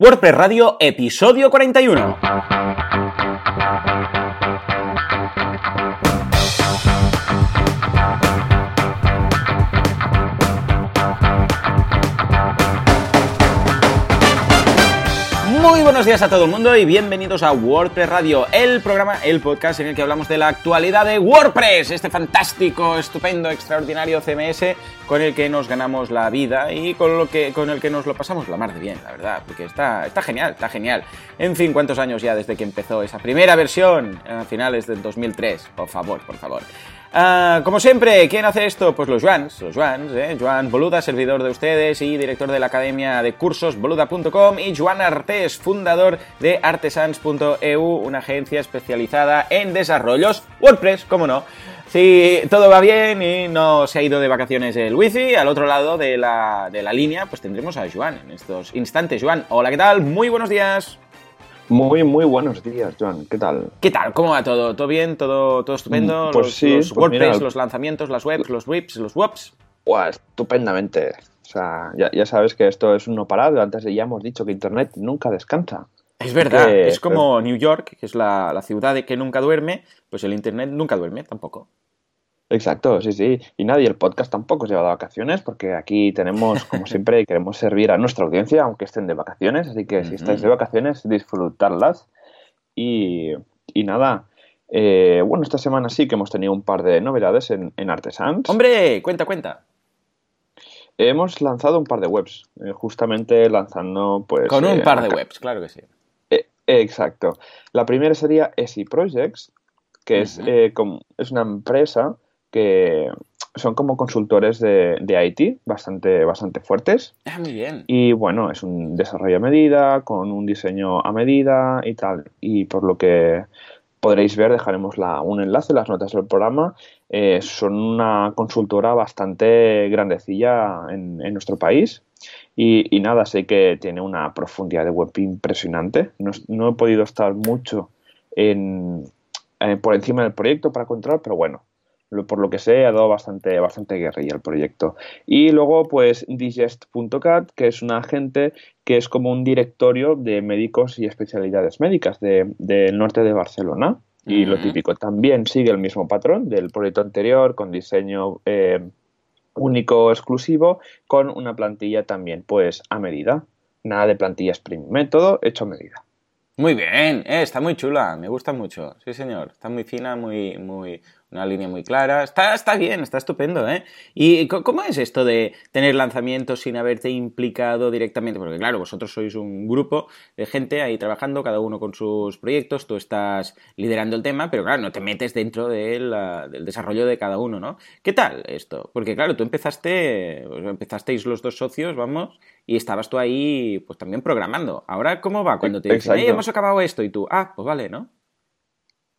WordPress Radio, episodio 41. Muy buenos días a todo el mundo y bienvenidos a WordPress Radio, el programa, el podcast en el que hablamos de la actualidad de WordPress, este fantástico, estupendo, extraordinario CMS con el que nos ganamos la vida y con, lo que, con el que nos lo pasamos la mar de bien, la verdad, porque está, está genial, está genial. En fin, ¿cuántos años ya desde que empezó esa primera versión? A finales del 2003, por favor, por favor. Ah, como siempre, ¿quién hace esto? Pues los Joans, los Joans, ¿eh? Joan Boluda, servidor de ustedes y director de la academia de cursos boluda.com y Joan Artés, fundador de artesans.eu, una agencia especializada en desarrollos WordPress, como no. Si todo va bien y no se ha ido de vacaciones el wifi, al otro lado de la, de la línea, pues tendremos a Joan en estos instantes. Joan, hola, ¿qué tal? Muy buenos días. Muy, muy buenos días, Joan. ¿Qué tal? ¿Qué tal? ¿Cómo va todo? ¿Todo bien? ¿Todo, todo estupendo? Pues los, sí, los pues WordPress, mira. los lanzamientos, las webs, los whips, los wops. Buah, estupendamente. O sea, ya, ya sabes que esto es un no parar. Antes ya hemos dicho que Internet nunca descansa. Es verdad, Que- es como New York, que es la, la ciudad de que nunca duerme, pues el Internet nunca duerme tampoco. Exacto, sí, sí. Y nadie, el podcast tampoco se va de vacaciones porque aquí tenemos, como siempre, queremos servir a nuestra audiencia, aunque estén de vacaciones. Así que si estáis de vacaciones, disfrutarlas. Y, y nada, eh, bueno, esta semana sí que hemos tenido un par de novedades en, en Artesans. Hombre, cuenta, cuenta. Hemos lanzado un par de webs, eh, justamente lanzando pues... Con un eh, par de acá- webs, claro que sí. Eh, exacto. La primera sería ESI Projects, que es, eh, como- es una empresa que son como consultores de, de IT bastante, bastante fuertes. Ah, muy bien. Y bueno, es un desarrollo a medida, con un diseño a medida y tal. Y por lo que podréis ver, dejaremos la- un enlace en las notas del programa. Eh, son una consultora bastante grandecilla en, en nuestro país. Y, y nada, sé que tiene una profundidad de web impresionante. No, no he podido estar mucho en, eh, por encima del proyecto para controlar, pero bueno, por lo que sé, ha dado bastante, bastante guerrilla el proyecto. Y luego, pues, digest.cat, que es una agente que es como un directorio de médicos y especialidades médicas de- del norte de Barcelona. Y lo típico, también sigue el mismo patrón del proyecto anterior, con diseño eh, único, exclusivo, con una plantilla también, pues, a medida. Nada de plantillas premium, método hecho a medida. Muy bien, eh, está muy chula, me gusta mucho. Sí, señor. Está muy fina, muy, muy, una línea muy clara. Está, está bien, está estupendo, ¿eh? ¿Y cómo es esto de tener lanzamientos sin haberte implicado directamente? Porque claro, vosotros sois un grupo de gente ahí trabajando, cada uno con sus proyectos, tú estás liderando el tema, pero claro, no te metes dentro del, del desarrollo de cada uno, ¿no? ¿Qué tal esto? Porque claro, tú empezaste, pues, empezasteis los dos socios, vamos, y estabas tú ahí, pues también programando. Ahora, ¿cómo va cuando te dicen, Exacto. "Ey, hemos acabado esto? Y tú, ah, pues vale, ¿no?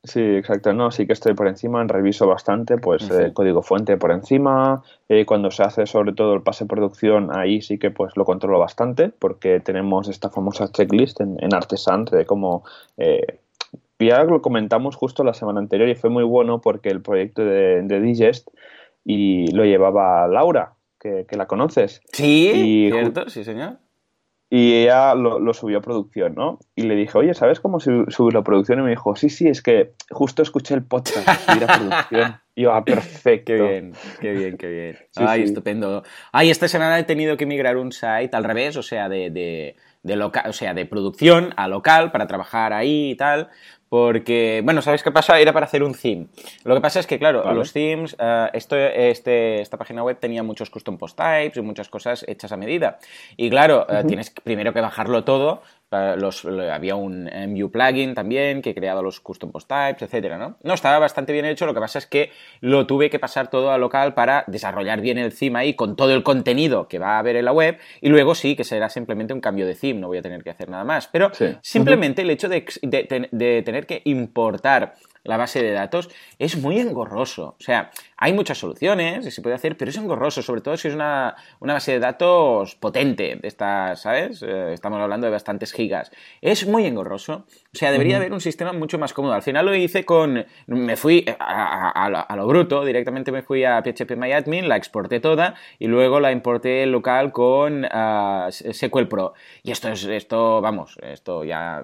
Sí, exacto. No, sí que estoy por encima, reviso bastante, pues eh, código fuente por encima. eh, cuando se hace sobre todo el pase de producción, ahí sí que pues lo controlo bastante, porque tenemos esta famosa checklist en, en Artesans de cómo eh, ya lo comentamos justo la semana anterior y fue muy bueno porque el proyecto de, de Digest y lo llevaba Laura, que, que la conoces. Sí, Y cierto, sí, señor. Y ella lo, lo subió a producción, ¿no? Y le dije, oye, ¿sabes cómo su- subirlo a producción? Y me dijo, sí, sí, es que justo escuché el podcast de subir a producción. Y yo, ah, perfecto. Qué bien, qué bien, qué bien. Sí, Ay, sí. estupendo. Ay, esta semana he tenido que migrar un site al revés, o sea, de, de, de loca- o sea, de producción a local para trabajar ahí y tal. Porque, bueno, ¿sabes qué pasa? Era para hacer un theme. Lo que pasa es que, claro, Vale. los themes, eh, esto, este, esta página web tenía muchos custom post types y muchas cosas hechas a medida. Y claro, eh, tienes primero que bajarlo todo. Eh, Los, lo- había un MU plugin también que creaba los custom post types, etcétera, ¿no? No, estaba bastante bien hecho. Lo que pasa es que lo tuve que pasar todo a local para desarrollar bien el theme ahí con todo el contenido que va a haber en la web. Y luego sí que será simplemente un cambio de theme, no voy a tener que hacer nada más. Pero Sí. simplemente el hecho de, de tener que importar la base de datos, es muy engorroso. O sea, hay muchas soluciones y se puede hacer, pero es engorroso, sobre todo si es una, base de datos potente, de estas, ¿sabes? Eh, estamos hablando de bastantes gigas. Es muy engorroso. O sea, debería haber un sistema mucho más cómodo. Al final lo hice con. Me fui a, lo bruto, directamente me fui a PHPMyAdmin, la exporté toda y luego la importé local con uh, SQL Pro. Y esto es, esto, vamos, esto ya.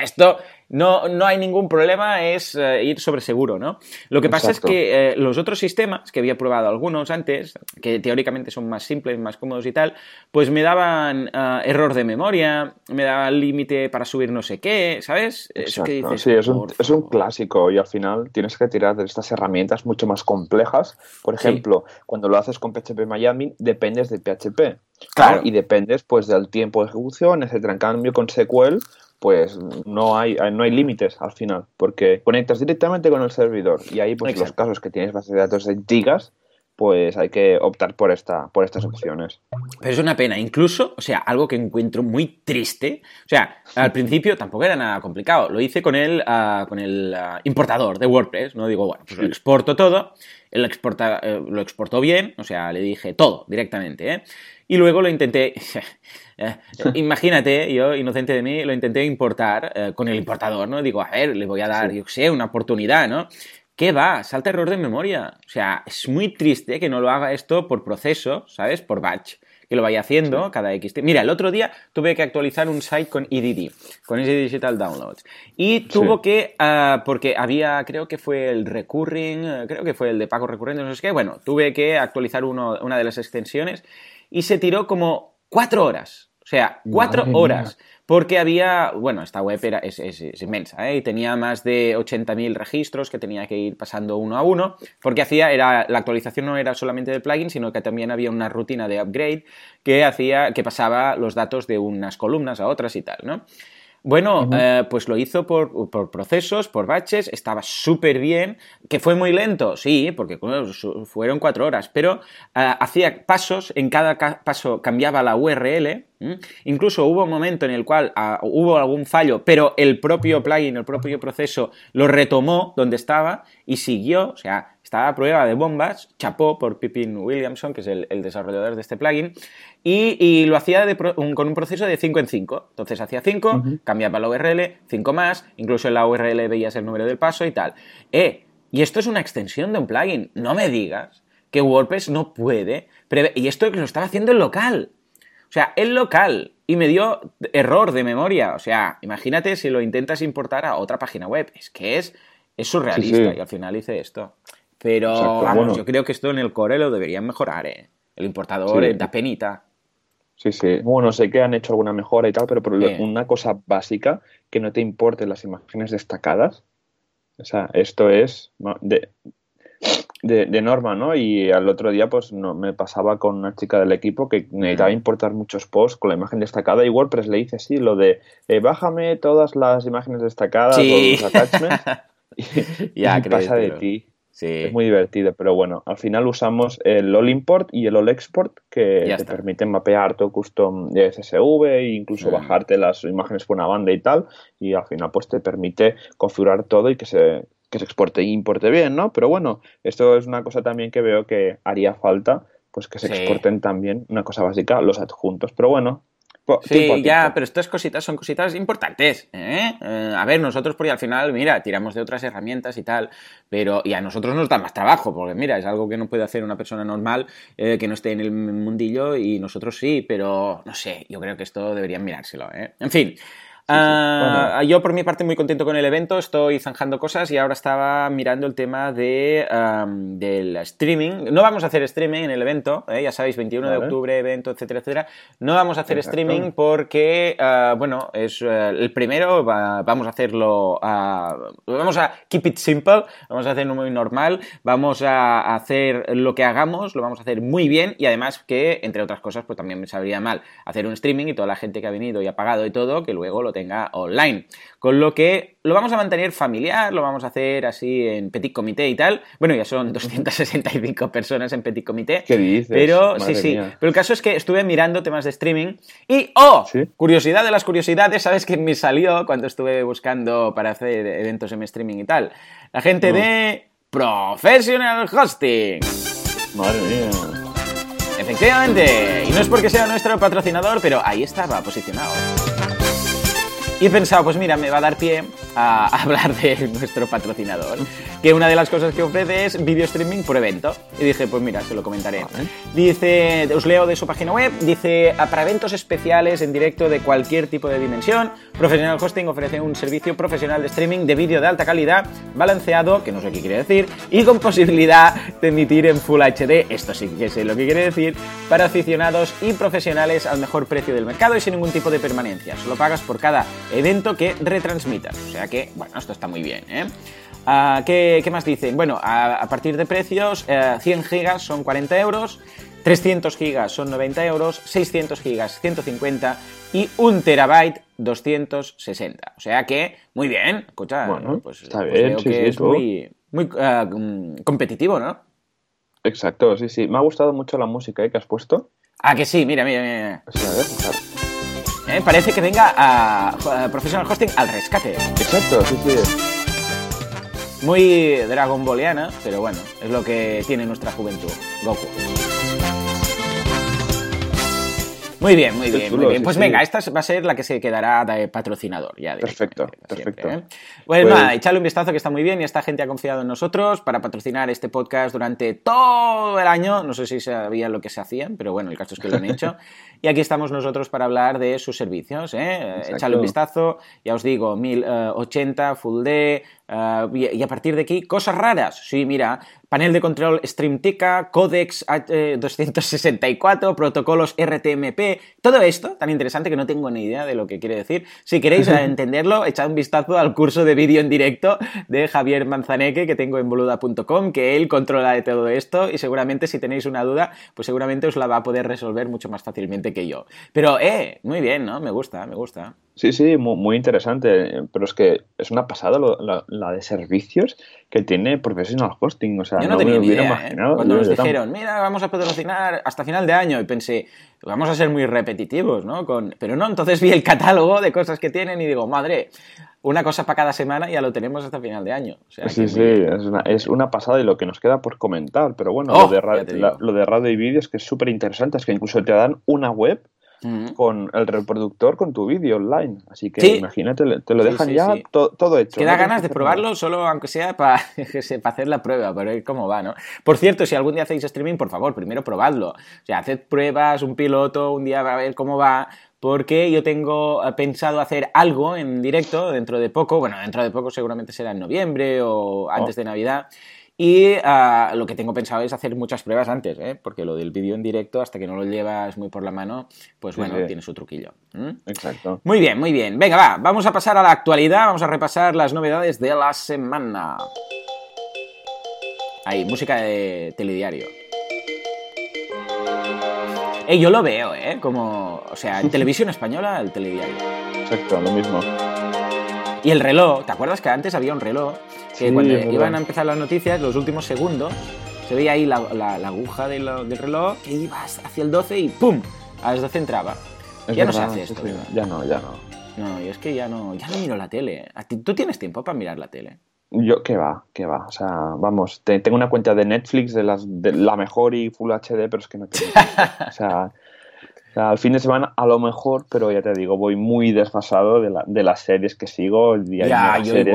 Esto no, no hay ningún problema, es eh, ir sobre seguro, ¿no? Lo que pasa es que eh, los otros sistemas, que había probado algunos antes, que teóricamente son más simples, más cómodos y tal, pues me daban eh, error de memoria, me daban límite para subir no sé qué, ¿sabes? Exacto. sí, es un, es un, clásico y al final tienes que tirar de estas herramientas mucho más complejas. Por ejemplo, cuando lo haces con PHP Miami, dependes de PHP. Claro. Y dependes pues del tiempo de ejecución, etcétera. En cambio, con SQL pues no hay, no hay límites al final, porque conectas directamente con el servidor y ahí pues los casos que tienes base de datos de gigas, pues hay que optar por, esta, por estas opciones. Pero es una pena, incluso, o sea, algo que encuentro muy triste, o sea, al principio tampoco era nada complicado, lo hice con el, ah, con el ah, importador de WordPress, ¿no? Digo, bueno, pues lo exporto todo, él exporta, eh, lo exportó bien, o sea, le dije todo directamente, ¿eh? Y luego lo intenté, eh, imagínate, yo, inocente de mí, lo intenté importar eh, con el importador, ¿no? Digo, a ver, le voy a dar, yo sé, una oportunidad, ¿no? ¿Qué va? Salta error de memoria. O sea, es muy triste que no lo haga esto por proceso, ¿sabes? Por batch. Que lo vaya haciendo cada X. Mira, el otro día tuve que actualizar un site con EDD, con Easy Digital Downloads. Y tuvo que, ah, porque había, creo que fue el recurring, creo que fue el de pago recurrente, no sé qué. Bueno, tuve que actualizar una de las extensiones y se tiró como cuatro horas. O sea, cuatro horas. Porque había, bueno, esta web era, es, inmensa, ¿eh? y tenía más de 80.000 registros que tenía que ir pasando uno a uno, porque hacía, era, la actualización no era solamente del plugin, sino que también había una rutina de upgrade que hacía, que pasaba los datos de unas columnas a otras y tal, ¿no? Bueno, eh, pues lo hizo por, procesos, por baches, estaba súper bien, que fue muy lento, sí, porque fueron cuatro horas, pero eh, hacía pasos, en cada paso cambiaba la URL, incluso hubo un momento en el cual ah, hubo algún fallo, pero el propio plugin, el propio proceso lo retomó donde estaba y siguió, o sea, estaba a prueba de bombas, chapó por Pippin Williamson, que es el, desarrollador de este plugin, y, lo hacía con un proceso de 5 en 5. Entonces hacía 5, cambiaba la URL, 5 más, incluso en la URL veías el número del paso y tal. Eh, y esto es una extensión de un plugin, no me digas que WordPress no puede y esto lo estaba haciendo en local. O sea, el local y me dio error de memoria. O sea, imagínate si lo intentas importar a otra página web. Es que es, es surrealista y al final hice esto. Pero vamos, yo creo que esto en el core lo deberían mejorar, ¿eh? El importador da penita. Sí, sí. Bueno, sé que han hecho alguna mejora y tal, pero, una cosa básica, que no te importen las imágenes destacadas. O sea, esto es de, de, norma, ¿no? Y al otro día, pues no, me pasaba con una chica del equipo que necesitaba importar muchos posts con la imagen destacada y WordPress le dice así, lo de eh, bájame todas las imágenes destacadas, todos los attachments. y, ya, pasa de ti. Es muy divertido, pero bueno, al final usamos el All Import y el All Export que te permiten mapear tu custom de CSV e incluso mm. bajarte las imágenes por una banda y tal, y al final pues te permite configurar todo y que se, que se exporte e importe bien, ¿no? Pero bueno, esto es una cosa también que veo que haría falta, pues que se exporten también, una cosa básica, los adjuntos. Pero bueno, Sí, ya, pero estas cositas son cositas importantes. ¿eh? ¿eh? a ver, nosotros, porque al final, mira, tiramos de otras herramientas y tal, pero y a nosotros nos da más trabajo, porque mira, es algo que no puede hacer una persona normal eh, que no esté en el mundillo y nosotros sí, pero no sé, yo creo que esto deberían mirárselo. ¿eh? En fin. Ah, yo por mi parte muy contento con el evento, estoy zanjando cosas y ahora estaba mirando el tema de, del streaming. No vamos a hacer streaming en el evento, ¿eh? ya sabéis, 21 de octubre, evento, etcétera, etcétera. No vamos a hacer streaming porque, ah, bueno, es eh, el primero, vamos a hacerlo, ah, vamos a keep it simple, vamos a hacerlo muy normal, vamos a hacer lo que hagamos, lo vamos a hacer muy bien y además que, entre otras cosas, pues también me sabría mal hacer un streaming y toda la gente que ha venido y ha pagado y todo, que luego lo lo tenga online. Con lo que lo vamos a mantener familiar, lo vamos a hacer así en petit comité y tal. Bueno, ya son 265 personas en petit comité. ¿Qué dices? Pero sí, sí. Pero el caso es que estuve mirando temas de streaming y ¡oh! Curiosidad de las curiosidades, ¿sabes qué me salió cuando estuve buscando para hacer eventos en streaming y tal? La gente de Professional Hosting. Madre mía. Efectivamente. Y no es porque sea nuestro patrocinador, pero ahí estaba posicionado. Y he pensado, pues mira, me va a dar pie a hablar de nuestro patrocinador, que una de las cosas que ofrece es video streaming por evento. Y dije, pues mira, se lo comentaré. Dice, os leo de su página web, dice, para eventos especiales en directo de cualquier tipo de dimensión, Professional Hosting ofrece un servicio profesional de streaming de vídeo de alta calidad, balanceado, que no sé qué quiere decir, y con posibilidad de emitir en Full HD, esto sí que sé lo que quiere decir, para aficionados y profesionales al mejor precio del mercado y sin ningún tipo de permanencia. Solo pagas por cada evento que retransmitas. O sea que, bueno, esto está muy bien, ¿eh? Ah, ¿qué, más dicen? Bueno, a, partir de precios, 100 eh, gigas son 40 euros, 300 gigas son 90 euros, 600 gigas 150 y 1 terabyte 260. O sea que, muy bien, escucha, bueno, pues, está pues bien, que es muy, muy ah, mm, competitivo, ¿no? Exacto, sí, sí. Me ha gustado mucho la música ¿eh? que has puesto. Ah, que sí, mira, mira, mira. ¿Eh? Parece que venga a, Professional Hosting al rescate. Exacto, sí, sí. Muy Dragon Balliana, pero bueno, es lo que tiene nuestra juventud, Goku. Muy bien, muy bien, muy bien. Pues venga, esta va a ser la que se quedará de patrocinador. Ya perfecto, perfecto. ¿eh? Bueno, pues nada, echadle un vistazo que está muy bien y esta gente ha confiado en nosotros para patrocinar este podcast durante todo el año. No sé si sabían lo que se hacían, pero bueno, el caso es que lo han hecho. Y aquí estamos nosotros para hablar de sus servicios. ¿eh? Echadle un vistazo, ya os digo, 1080, Full D, eh, y a partir de aquí, cosas raras. Sí, mira, panel de control StreamTika, Codex 264, protocolos RTMP, todo esto tan interesante que no tengo ni idea de lo que quiere decir. Si queréis entenderlo, echad un vistazo al curso de vídeo en directo de Javier Manzaneque que tengo en boluda.com, que él controla de todo esto y seguramente si tenéis una duda, pues seguramente os la va a poder resolver mucho más fácilmente que yo. Pero, eh, muy bien, ¿no? Me gusta, me gusta. Sí, sí, muy, interesante. Pero es que es una pasada la, de servicios que tiene Professional Hosting. O sea, no, tenía me hubiera ¿eh? imaginado. Cuando nos dijeron, mira, vamos a patrocinar hasta final de año, y pensé, vamos a ser muy repetitivos, ¿no? Con... Pero no, entonces vi el catálogo de cosas que tienen y digo, madre, una cosa para cada semana y ya lo tenemos hasta final de año. sí, sí, es una, pasada y lo que nos queda por comentar. Pero bueno, lo, oh, de lo de radio y vídeo es que es súper interesante, es que incluso te dan una web con el reproductor con tu vídeo online. Así que imagínate, te lo dejan ya todo hecho. Queda ganas de probarlo solo, aunque sea para, hacer la prueba, para ver cómo va, ¿no? Por cierto, si algún día hacéis streaming, por favor, primero probadlo. O sea, haced pruebas, un piloto, un día para ver cómo va, porque yo tengo eh, pensado hacer algo en directo dentro de poco, bueno, dentro de poco seguramente será en noviembre o antes oh. de Navidad, y ah, lo que tengo pensado es hacer muchas pruebas antes, ¿eh? porque lo del vídeo en directo, hasta que no lo llevas muy por la mano, pues bueno, tiene su truquillo. Exacto. Muy bien, muy bien. Venga, va, vamos a pasar a la actualidad, vamos a repasar las novedades de la semana. Ahí, música de telediario. Eh, yo lo veo, ¿eh? Como, o sea, en televisión española, el telediario. Exacto, lo mismo. Y el reloj, ¿te acuerdas que antes había un reloj que cuando iban a empezar las noticias, los últimos segundos, se veía ahí la, aguja del, reloj que iba hacia el 12 y ¡pum! A las 12 entraba. ya no se hace esto. ya no, ya no. No, y es que ya no, ya no miro la tele. ¿Tú tienes tiempo para mirar la tele? Yo, ¿qué va? ¿Qué va? O sea, vamos, tengo una cuenta de Netflix de, las, de la mejor y Full HD, pero es que no tengo tiempo. O sea, al fin de semana a lo mejor, pero ya te digo, voy muy desfasado de, la, de las series que sigo. El día ya, yo series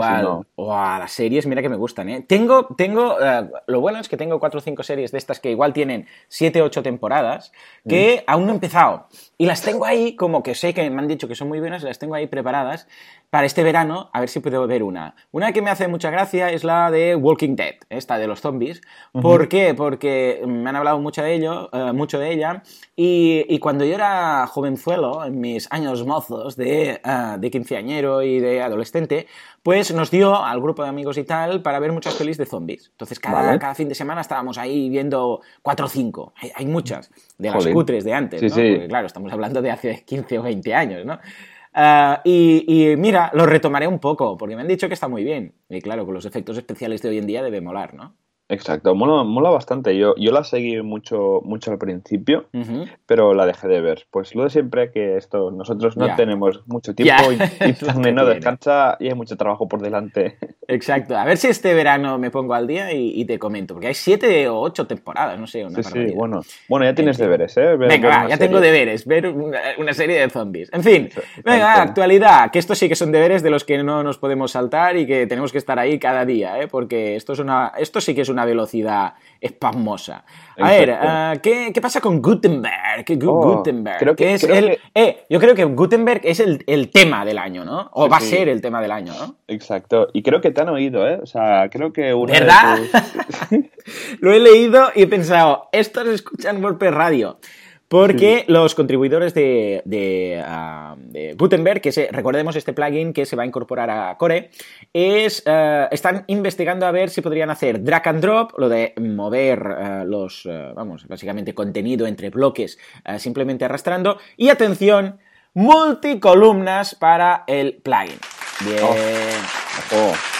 igual. las series, mira que me gustan, ¿eh? Tengo, tengo, eh, lo bueno es que tengo cuatro o cinco series de estas que igual tienen siete, ocho temporadas, que mm. aún no he empezado. Y las tengo ahí, como que sé que me han dicho que son muy buenas, las tengo ahí preparadas para este verano, a ver si puedo ver una. Una que me hace mucha gracia es la de Walking Dead, esta de los zombies. ¿Por qué? Porque me han hablado mucho de ello, eh, mucho de ella, y, y cuando yo era jovenzuelo, en mis años mozos de, uh, de quinceañero y de adolescente, pues nos dio al grupo de amigos y tal para ver muchas pelis de zombies. Entonces cada, cada fin de semana estábamos ahí viendo cuatro o cinco. Hay, muchas, de las cutres de antes, ¿no? Porque claro, estamos hablando de hace 15 o 20 años, ¿no? Ah, y, mira, lo retomaré un poco, porque me han dicho que está muy bien. Y claro, con los efectos especiales de hoy en día debe molar, ¿no? Exacto, mola, mola bastante. Yo, yo la seguí mucho, mucho al principio, pero la dejé de ver. Pues lo de siempre que esto, nosotros no tenemos mucho tiempo y, y no descansa y hay mucho trabajo por delante. Exacto. A ver si este verano me pongo al día y, te comento, porque hay siete o ocho temporadas, no sé. Una sí, sí, bueno. Bueno, ya tienes deberes, ¿eh? venga, ya tengo deberes, ver una, serie de zombies. En fin, venga, actualidad, que estos sí que son deberes de los que no nos podemos saltar y que tenemos que estar ahí cada día, ¿eh? Porque esto, es una, esto sí que es una velocidad espasmosa. A ver, uh, ¿qué, ¿qué, pasa con Gutenberg? Oh, Gutenberg. Creo que, es el, Eh, yo creo que Gutenberg es el, el tema del año, ¿no? O va a ser el tema del año, ¿no? Exacto. Y creo que te han oído, ¿eh? O sea, creo que ¿Verdad? Lo he leído y he pensado, estos escuchan WordPress Radio. Porque los contribuidores de, ah, Gutenberg, que recordemos este plugin que se va a incorporar a Core, es, ah, están investigando a ver si podrían hacer drag and drop, lo de mover ah, los, vamos, básicamente contenido entre bloques simplemente arrastrando, y atención, multicolumnas para el plugin. Bien. Oh. Oh.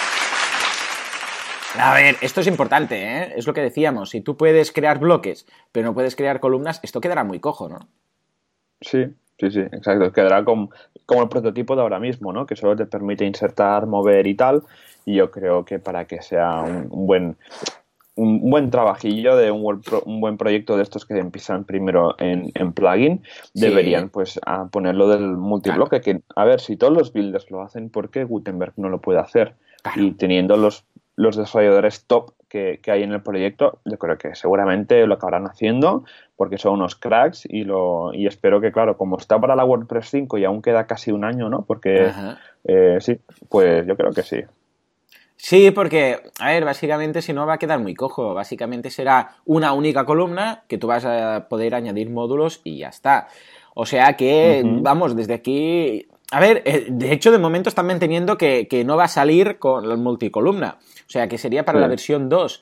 A ver, esto es importante, ¿eh? Es lo que decíamos. Si tú puedes crear bloques, pero no puedes crear columnas, esto quedará muy cojo, ¿no? Sí, sí, sí, exacto. Quedará como, como el prototipo de ahora mismo, ¿no? Que solo te permite insertar, mover y tal. Y yo creo que para que sea un, buen un buen trabajillo de un, un, buen proyecto de estos que empiezan primero en, plugin, deberían pues ponerlo del multibloque, que a ver, si todos los builders lo hacen, ¿por qué Gutenberg no lo puede hacer? Y teniendo los los desarrolladores top que, hay en el proyecto, yo creo que seguramente lo acabarán haciendo porque son unos cracks y, lo, y espero que, claro, como está para la WordPress 5 y aún queda casi un año, ¿no? Porque eh, sí, pues yo creo que sí. Sí, porque, a ver, básicamente si no va a quedar muy cojo. Básicamente será una única columna que tú vas a poder añadir módulos y ya está. O sea que, vamos, desde aquí a ver, eh, de hecho, de momento están manteniendo que, no va a salir con la multicolumna. O sea, que sería para la versión 2.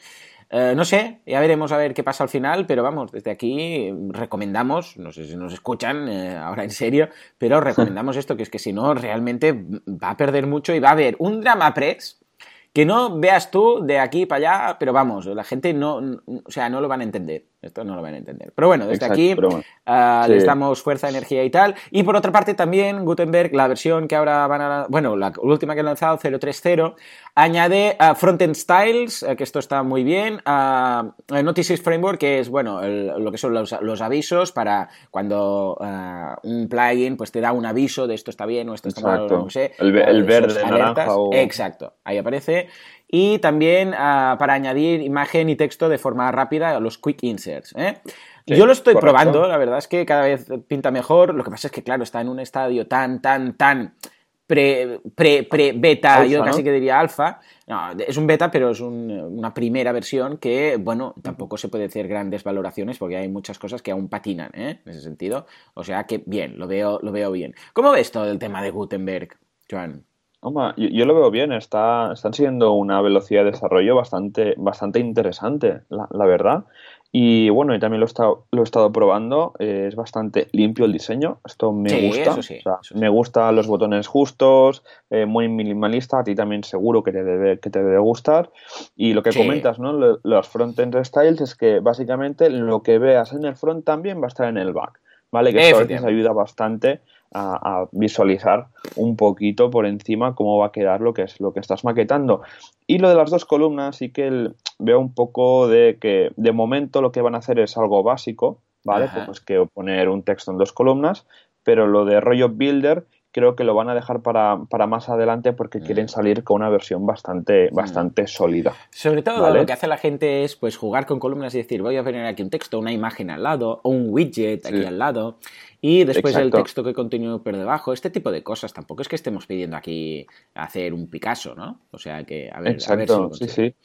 Eh, no sé, ya veremos a ver qué pasa al final, pero vamos, desde aquí recomendamos, no sé si nos escuchan eh, ahora en serio, pero recomendamos esto, que es que si no, realmente va a perder mucho y va a haber un drama press que no veas tú de aquí para allá, pero vamos, la gente no, o sea, no lo van a entender. Esto no lo van a entender. Pero bueno, desde aquí ah, les damos fuerza, energía y tal. Y por otra parte también Gutenberg, la versión que ahora van a... Bueno, la última que han lanzado, 030, añade uh, Frontend Styles, eh, que esto está muy bien. Notices Framework, que es, bueno, lo que son los, avisos para cuando un plugin pues te da un aviso de esto está bien o esto está mal, no sé. El, el verde, naranja Exacto, ahí aparece y también ah, para añadir imagen y texto de forma rápida los quick inserts. ¿eh? Yo lo estoy probando, la verdad es que cada vez pinta mejor. Lo que pasa es que, claro, está en un estadio tan, tan, tan pre, pre, pre beta, yo casi que diría alfa. es un beta, pero es una primera versión que, bueno, tampoco se puede hacer grandes valoraciones porque hay muchas cosas que aún patinan, ¿eh? En ese sentido. O sea que, bien, lo veo, lo veo bien. ¿Cómo ves todo el tema de Gutenberg, Joan? Yo, lo veo bien, está, están siguiendo una velocidad de desarrollo bastante, bastante interesante, la, verdad. Y bueno, y también lo he estado, lo he estado probando, eh, es bastante limpio el diseño, esto me gusta. Me gustan los botones justos, eh, muy minimalista, a ti también seguro que te debe, que te debe gustar. Y lo que comentas, ¿no? Los front-end styles es que básicamente lo que veas en el front también va a estar en el back, ¿vale? Que esto a veces ayuda bastante a, visualizar un poquito por encima cómo va a quedar lo que es lo que estás maquetando. Y lo de las dos columnas sí que veo un poco de que de momento lo que van a hacer es algo básico, ¿vale? Pues que poner un texto en dos columnas, pero lo de rollo builder creo que lo van a dejar para, más adelante porque quieren salir con una versión bastante, bastante sólida. Sobre todo lo que hace la gente es pues jugar con columnas y decir voy a poner aquí un texto, una imagen al lado o un widget aquí al lado y después el texto que continúe por debajo, este tipo de cosas. Tampoco es que estemos pidiendo aquí hacer un Picasso, ¿no? O sea que, a ver, Exacto, sí, sí.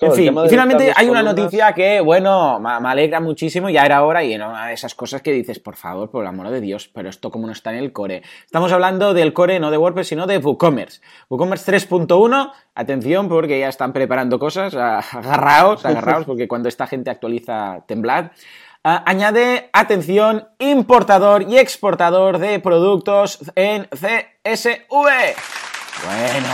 En fin, y finalmente hay una noticia que, bueno, me, alegra muchísimo, ya era hora y era una de esas cosas que dices, por favor, por el amor de Dios, pero esto como no está en el core. Estamos hablando del core no de WordPress, sino de WooCommerce. WooCommerce 3.1, atención porque ya están preparando cosas, agarraos, agarraos, porque cuando esta gente actualiza temblad. Añade, atención, importador y exportador de productos en CSV. Bueno,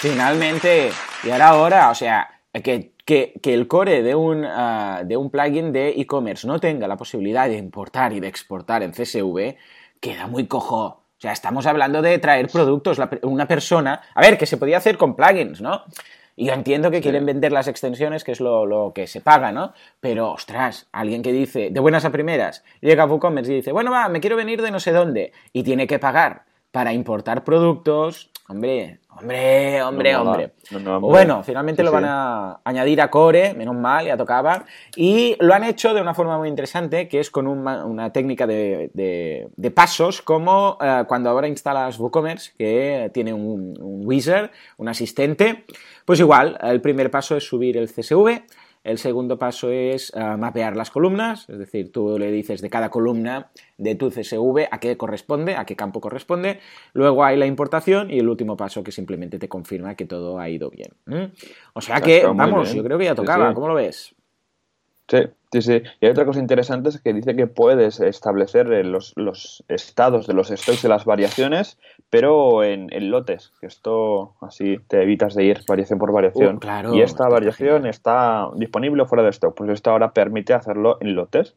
finalmente, y ahora ahora, o sea, que, que, el core de un, ah, de un plugin de e-commerce no tenga la posibilidad de importar y de exportar en CSV, queda muy cojo. O sea, estamos hablando de traer productos, una persona, a ver, que se podía hacer con plugins, ¿no? Y yo entiendo que quieren vender las extensiones, que es lo, que se paga, ¿no? Pero, ostras, alguien que dice, de buenas a primeras, llega a WooCommerce y dice, bueno, va, me quiero venir de no sé dónde, y tiene que pagar para importar productos, hombre, hombre, hombre, hombre. bueno, finalmente lo van a añadir a Core, menos mal, ya tocaba, y lo han hecho de una forma muy interesante, que es con una, técnica de, pasos, como eh, cuando ahora instalas WooCommerce, que tiene un, un wizard, un asistente, pues igual, el primer paso es subir el CSV, el segundo paso es eh, mapear las columnas, es decir, tú le dices de cada columna de tu CSV a qué corresponde, a qué campo corresponde. Luego hay la importación y el último paso que simplemente te confirma que todo ha ido bien. O sea que, vamos, yo creo que ya tocaba. ¿Cómo lo ves? Sí, sí, sí. Y hay otra cosa interesante es que dice que puedes establecer los, estados de los stocks de las variaciones, pero en, lotes, que esto así te evitas de ir variación por variación. Uh, y esta variación está disponible fuera de stock, pues esto ahora permite hacerlo en lotes,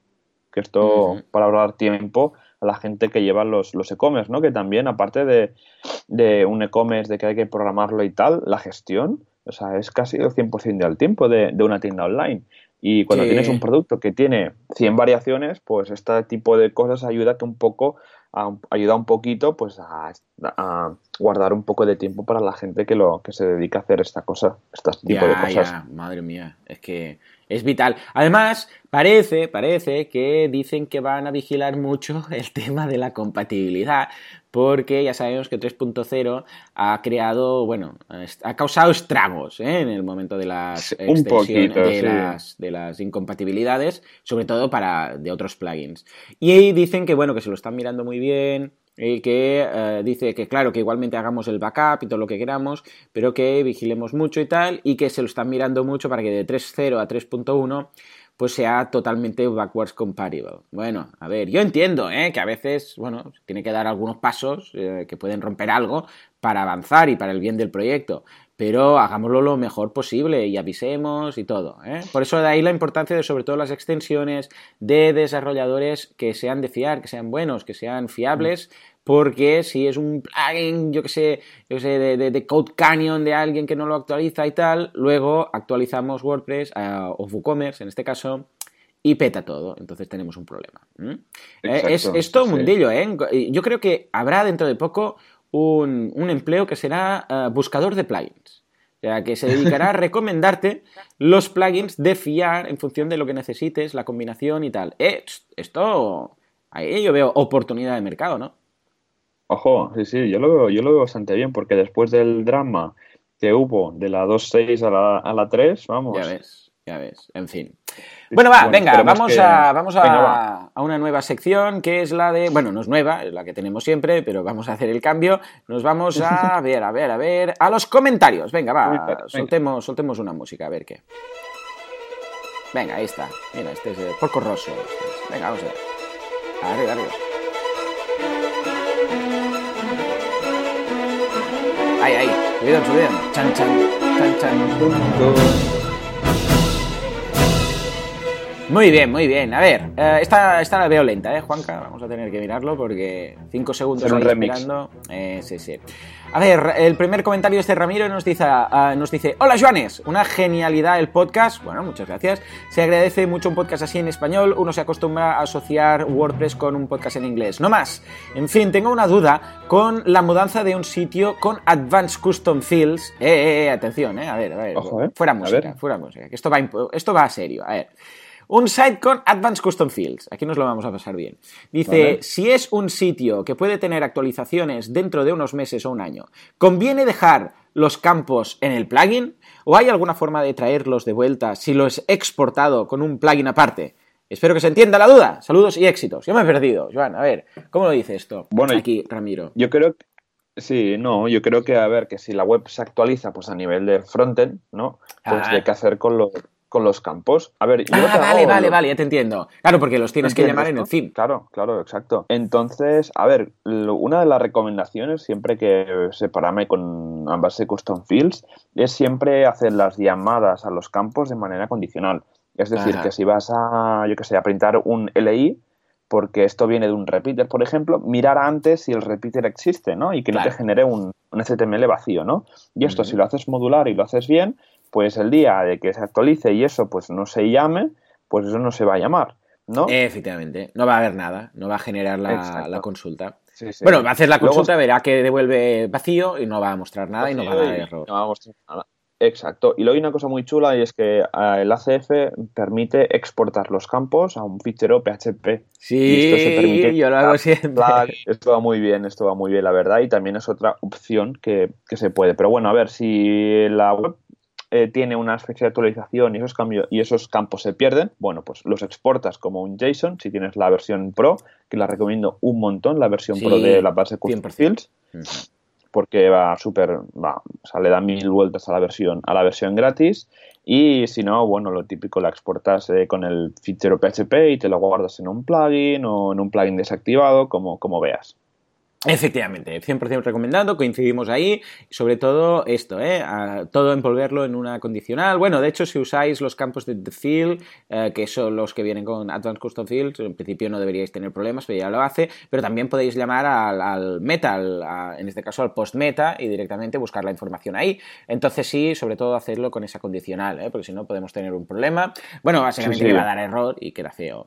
que esto para ahorrar tiempo a la gente que lleva los, los e-commerce, ¿no? Que también, aparte de, un e-commerce de que hay que programarlo y tal, la gestión, o sea, es casi el 100% del tiempo de, de una tienda online. Y cuando tienes un producto que tiene 100 variaciones, pues este tipo de cosas ayuda que un poco, ayuda un poquito pues a, guardar un poco de tiempo para la gente que lo que se dedica a hacer esta cosa, este tipo de cosas. madre mía, es que es vital. Además, parece, parece que dicen que van a vigilar mucho el tema de la compatibilidad, porque ya sabemos que 3.0 ha creado, bueno, ha causado estragos ¿eh? en el momento de las de, las, de las incompatibilidades, sobre todo para de otros plugins. Y dicen que, bueno, que se lo están mirando muy bien, y que eh, dice que claro, que igualmente hagamos el backup y todo lo que queramos, pero que vigilemos mucho y tal, y que se lo están mirando mucho para que de 3.0 a 3.1 pues sea totalmente backwards compatible. Bueno, a ver, yo entiendo ¿eh? que a veces, bueno, tiene que dar algunos pasos eh, que pueden romper algo para avanzar y para el bien del proyecto, pero hagámoslo lo mejor posible y avisemos y todo. ¿eh? Por eso de ahí la importancia de sobre todo las extensiones de desarrolladores que sean de fiar, que sean buenos, que sean fiables, porque si es un plugin, yo que sé, yo sé de, de, Code Canyon de alguien que no lo actualiza y tal, luego actualizamos WordPress eh, o WooCommerce en este caso y peta todo, entonces tenemos un problema. Eh, es, es, todo un mundillo, ¿eh? Yo creo que habrá dentro de poco un, empleo que será eh, buscador de plugins. O sea, que se dedicará a recomendarte los plugins de fiar en función de lo que necesites, la combinación y tal. esto, ahí yo veo oportunidad de mercado, ¿no? Ojo, sí, sí, yo lo veo, yo lo veo bastante bien, porque después del drama que hubo de la 2.6 a la, a la 3, vamos. Ya ves, ya ves, en fin. Bueno, va, venga, vamos, a, vamos a, una nueva sección que es la de, bueno, no es nueva, es la que tenemos siempre, pero vamos a hacer el cambio. Nos vamos a ver, a ver, a ver, a los comentarios. Venga, va, soltemos, soltemos una música, a ver qué. Venga, ahí está. Mira, este es el porco rosso. Este venga, vamos a ver. Arriba, arriba. Ahí, ahí. Subidón, subidón. Chan, chan. Chan, chan. Muy bien, muy bien. A ver, eh, esta, esta la veo lenta, ¿eh, Juanca? Vamos a tener que mirarlo porque cinco segundos ahí esperando. Eh, sí, sí. A ver, el primer comentario es de Ramiro nos dice, ah, nos dice, hola Joanes, una genialidad el podcast, bueno, muchas gracias, se agradece mucho un podcast así en español, uno se acostumbra a asociar WordPress con un podcast en inglés, no más. En fin, tengo una duda con la mudanza de un sitio con Advanced Custom Fields, eh, eh, eh atención, eh, a ver, a ver, fuera música, fuera música, que esto va, esto va a serio, a ver. Un site con Advanced Custom Fields. Aquí nos lo vamos a pasar bien. Dice, si es un sitio que puede tener actualizaciones dentro de unos meses o un año, ¿conviene dejar los campos en el plugin? ¿O hay alguna forma de traerlos de vuelta si lo es exportado con un plugin aparte? Espero que se entienda la duda. Saludos y éxitos. Yo me he perdido, Joan. A ver, ¿cómo lo dice esto? Bueno, aquí, Ramiro. Yo creo que Sí, no, yo creo que, a ver, que si la web se actualiza pues a nivel de frontend, ¿no? Pues hay que hacer con lo, con los campos. A ver, yo Ah, vale, hago- vale, vale, ya te entiendo. Claro, porque los tienes que ¿Entiendes, llamar en el theme. Claro, claro, exacto. Entonces, a ver, lo- una de las recomendaciones siempre que separame con ambas de custom fields es siempre hacer las llamadas a los campos de manera condicional. Es decir, Ajá. que si vas a, yo que sé, a printar un LI, porque esto viene de un repeater, por ejemplo, mirar antes si el repeater existe, ¿no? Y que no te genere un, un HTML vacío, ¿no? Y esto, si lo haces modular y lo haces bien, pues el día de que se actualice y eso, pues no se llame, pues eso no se va a llamar, ¿no? Efectivamente, no va a haber nada, no va a generar la, la consulta. Sí, sí. Bueno, va a hacer la Luego- consulta, verá que devuelve vacío y no va a mostrar nada y no va a dar error. no va a mostrar nada. Exacto. Y luego hay una cosa muy chula y es que ah, el ACF permite exportar los campos a un fichero PHP. Y esto se Sí, permite yo lo hago siempre. Esto va muy bien, esto va muy bien, la verdad. Y también es otra opción que, que se puede. Pero bueno, a ver, si la web eh, tiene una fecha de actualización y esos, cambios, y esos campos se pierden, bueno, pues los exportas como un JSON si tienes la versión Pro, que la recomiendo un montón, la versión Sí, Pro de la base Custom 100%. Fields Ujú. porque va súper, va, o sea, le da mil vueltas a la versión, a la versión gratis y si no, bueno, lo típico la exportas eh, con el fichero PHP y te lo guardas en un plugin o en un plugin desactivado, como, como veas. Efectivamente, 100% recomendado, coincidimos ahí, sobre todo esto, ¿eh? A todo envolverlo en una condicional. Bueno, de hecho, si usáis los campos de The Field, eh, que son los que vienen con Advanced Custom Fields, en principio no deberíais tener problemas, pero ya lo hace, pero también podéis llamar al, al meta, al- a- en este caso al post meta, y directamente buscar la información ahí. Entonces sí, sobre todo hacerlo con esa condicional, ¿eh? porque si no podemos tener un problema. Bueno, básicamente Sí, sí. le va a dar error y queda feo.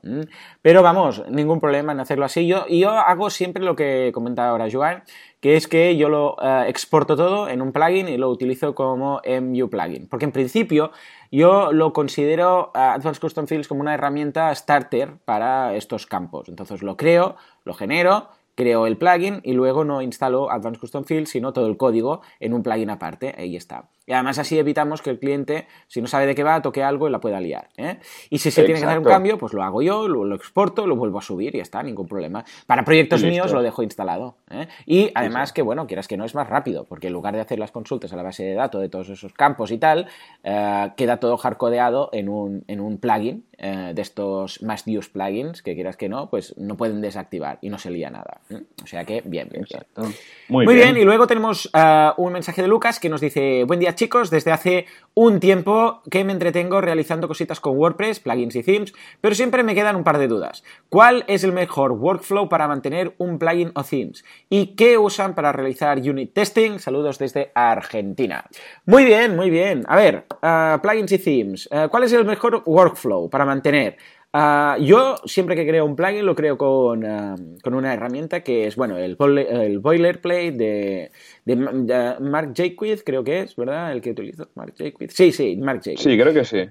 Pero vamos, ningún problema en hacerlo así. Yo, yo hago siempre lo que comenta ahora Joan, que es que yo lo eh, exporto todo en un plugin y lo utilizo como MU plugin. Porque en principio yo lo considero eh, Advanced Custom Fields como una herramienta starter para estos campos. Entonces lo creo, lo genero, creo el plugin y luego no instalo Advanced Custom Fields, sino todo el código en un plugin aparte. Ahí está. Y además así evitamos que el cliente, si no sabe de qué va, toque algo y la pueda liar. ¿eh? Y si se tiene que hacer un cambio, pues lo hago yo, lo, lo exporto, lo vuelvo a subir y ya está, ningún problema. Para proyectos listo. míos lo dejo instalado. ¿eh? Y además que, bueno, quieras que no es más rápido, porque en lugar de hacer las consultas a la base de datos de todos esos campos y tal, eh, queda todo hardcodeado en un, en un plugin eh, de estos más use plugins, que quieras que no, pues no pueden desactivar y no se lía nada. ¿eh? O sea que, bien, bien, bien. Muy, bien. y luego tenemos ah, un mensaje de Lucas que nos dice, buen día chicos, desde hace un tiempo que me entretengo realizando cositas con WordPress, plugins y themes, pero siempre me quedan un par de dudas. ¿Cuál es el mejor workflow para mantener un plugin o themes? ¿Y qué usan para realizar unit testing? Saludos desde Argentina. Muy bien, muy bien. A ver, ah, plugins y themes, ah, ¿cuál es el mejor workflow para mantener? Ah, yo siempre que creo un plugin lo creo con, ah, con una herramienta que es, bueno, el, boile- el boilerplate de, de, de Mark Jaquith, creo que es, ¿verdad? El que utilizo. Mark Jaquith. Sí, sí, Mark Jaquith. Sí, creo que sí.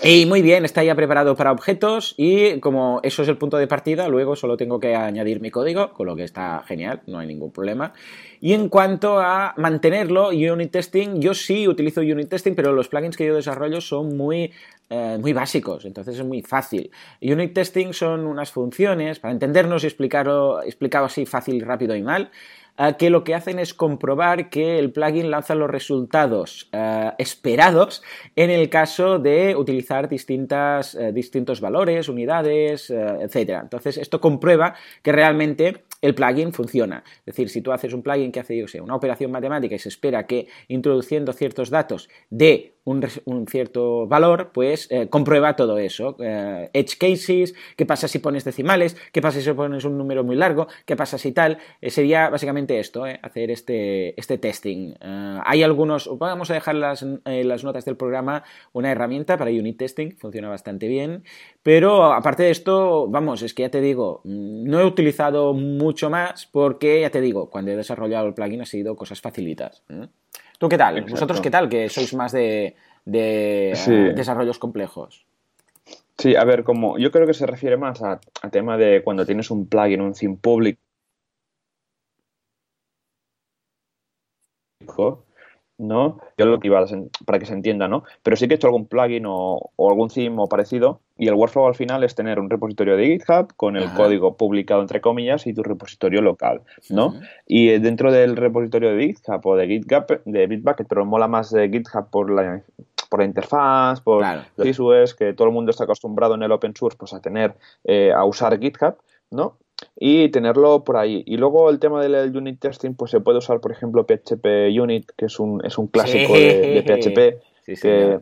Y muy bien, está ya preparado para objetos y como eso es el punto de partida, luego solo tengo que añadir mi código, con lo que está genial, no hay ningún problema. Y en cuanto a mantenerlo, unit testing, yo sí utilizo unit testing, pero los plugins que yo desarrollo son muy, eh, muy básicos, entonces es muy fácil. Unit testing son unas funciones, para entendernos y explicarlo, explicado así fácil, rápido y mal, eh, que lo que hacen es comprobar que el plugin lanza los resultados eh, esperados en el caso de utilizar distintas, distintos valores, unidades, etc. Entonces, esto comprueba que realmente el plugin funciona. Es decir, si tú haces un plugin que hace, yo sé, una operación matemática y se espera que introduciendo ciertos datos dé un, cierto valor, pues eh, comprueba todo eso. Eh, edge cases, qué pasa si pones decimales, qué pasa si pones un número muy largo, qué pasa si tal. Eh, sería básicamente esto, hacer este, este testing. Hay algunos, vamos a dejar las, las notas del programa una herramienta para unit testing, funciona bastante bien, pero aparte de esto, vamos, es que ya te digo, mm, no he utilizado mucho más porque, ya te digo, cuando he desarrollado el plugin ha sido cosas facilitas. ¿Tú qué tal? Exacto. ¿Vosotros qué tal? Que sois más de, de Sí. eh, desarrollos complejos. Sí, a ver, como yo creo que se refiere más a, a tema de cuando tienes un plugin, un theme público, ¿no? Yo lo que iba a para que se entienda, ¿no? Pero sí que he hecho algún plugin o, o algún theme o parecido y el workflow al final es tener un repositorio de GitHub con el Ajá. código publicado entre comillas y tu repositorio local, ¿no? Y eh, dentro del repositorio de GitHub o de GitHub, de Bitbucket, pero mola más de GitHub por la, por la interfaz, por los visuals, que todo el mundo está acostumbrado en el open source pues, a tener, eh, a usar GitHub, ¿no? Y tenerlo por ahí. Y luego el tema del unit testing, pues se puede usar, por ejemplo, PHP Unit, que es un, es un clásico de, PHP. que,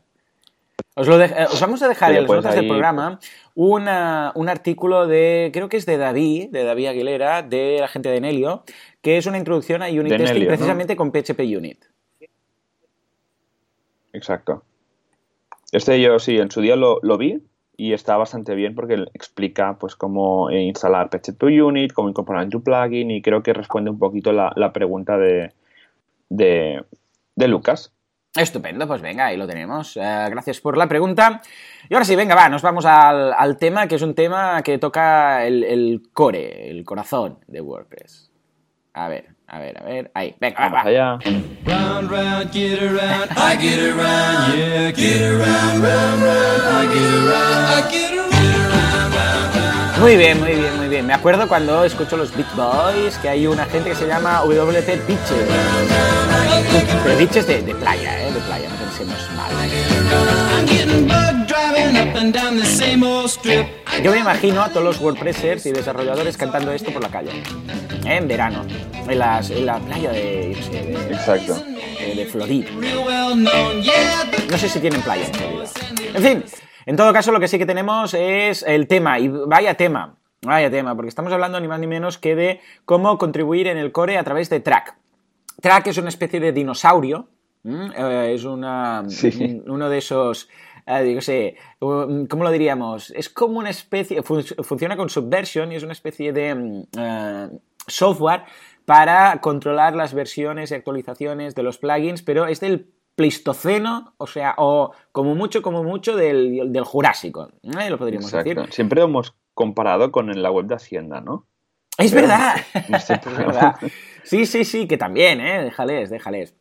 os, lo eh, os, vamos a dejar en las notas del programa una, un artículo de, creo que es de David, de David Aguilera, de la gente de Nelio, que es una introducción a Unit Testing precisamente con PHP Unit. Exacto. Este yo sí, en su día lo, vi y está bastante bien porque explica pues cómo instalar PHP Unit, cómo incorporar tu plugin y creo que responde un poquito la, pregunta de, de, Lucas. Estupendo, pues venga, ahí lo tenemos. Eh, gracias por la pregunta. Y ahora sí, venga, va, nos vamos al, tema, que es un tema que toca el, el, core, el corazón de WordPress. A ver, a ver, a ver. Ahí, venga, vamos va. allá. Round, round, get around, I get around, yeah, get around, round, round, I get around, I get around, Muy bien, muy bien, muy bien. Me acuerdo cuando escucho los Beat Boys que hay una gente que se llama WP Beaches. Pero Beaches de, de playa, ¿eh? De playa, pensemos mal. Yo me imagino a todos los WordPressers y desarrolladores cantando esto por la calle. En verano. En, la playa de, Exacto. de, Florida. No sé si tienen playa en Florida. En fin, en todo caso lo que sí que tenemos es el tema. Y vaya tema. Vaya tema, porque estamos hablando ni más ni menos que de cómo contribuir en el core a través de Track. Track es una especie de dinosaurio, eh, es una, uno de esos Ah, digo, sé, ¿cómo lo diríamos? Es como una especie, funciona con Subversion y es una especie de mm, eh, software para controlar las versiones y actualizaciones de los plugins, pero es del Pleistoceno, o sea, o como mucho, como mucho del, del Jurásico, ¿eh? lo podríamos decir. Siempre lo hemos comparado con la web de Hacienda, ¿no? Es verdad. es verdad. Sí, sí, sí, que también, ¿eh? Déjales, déjales.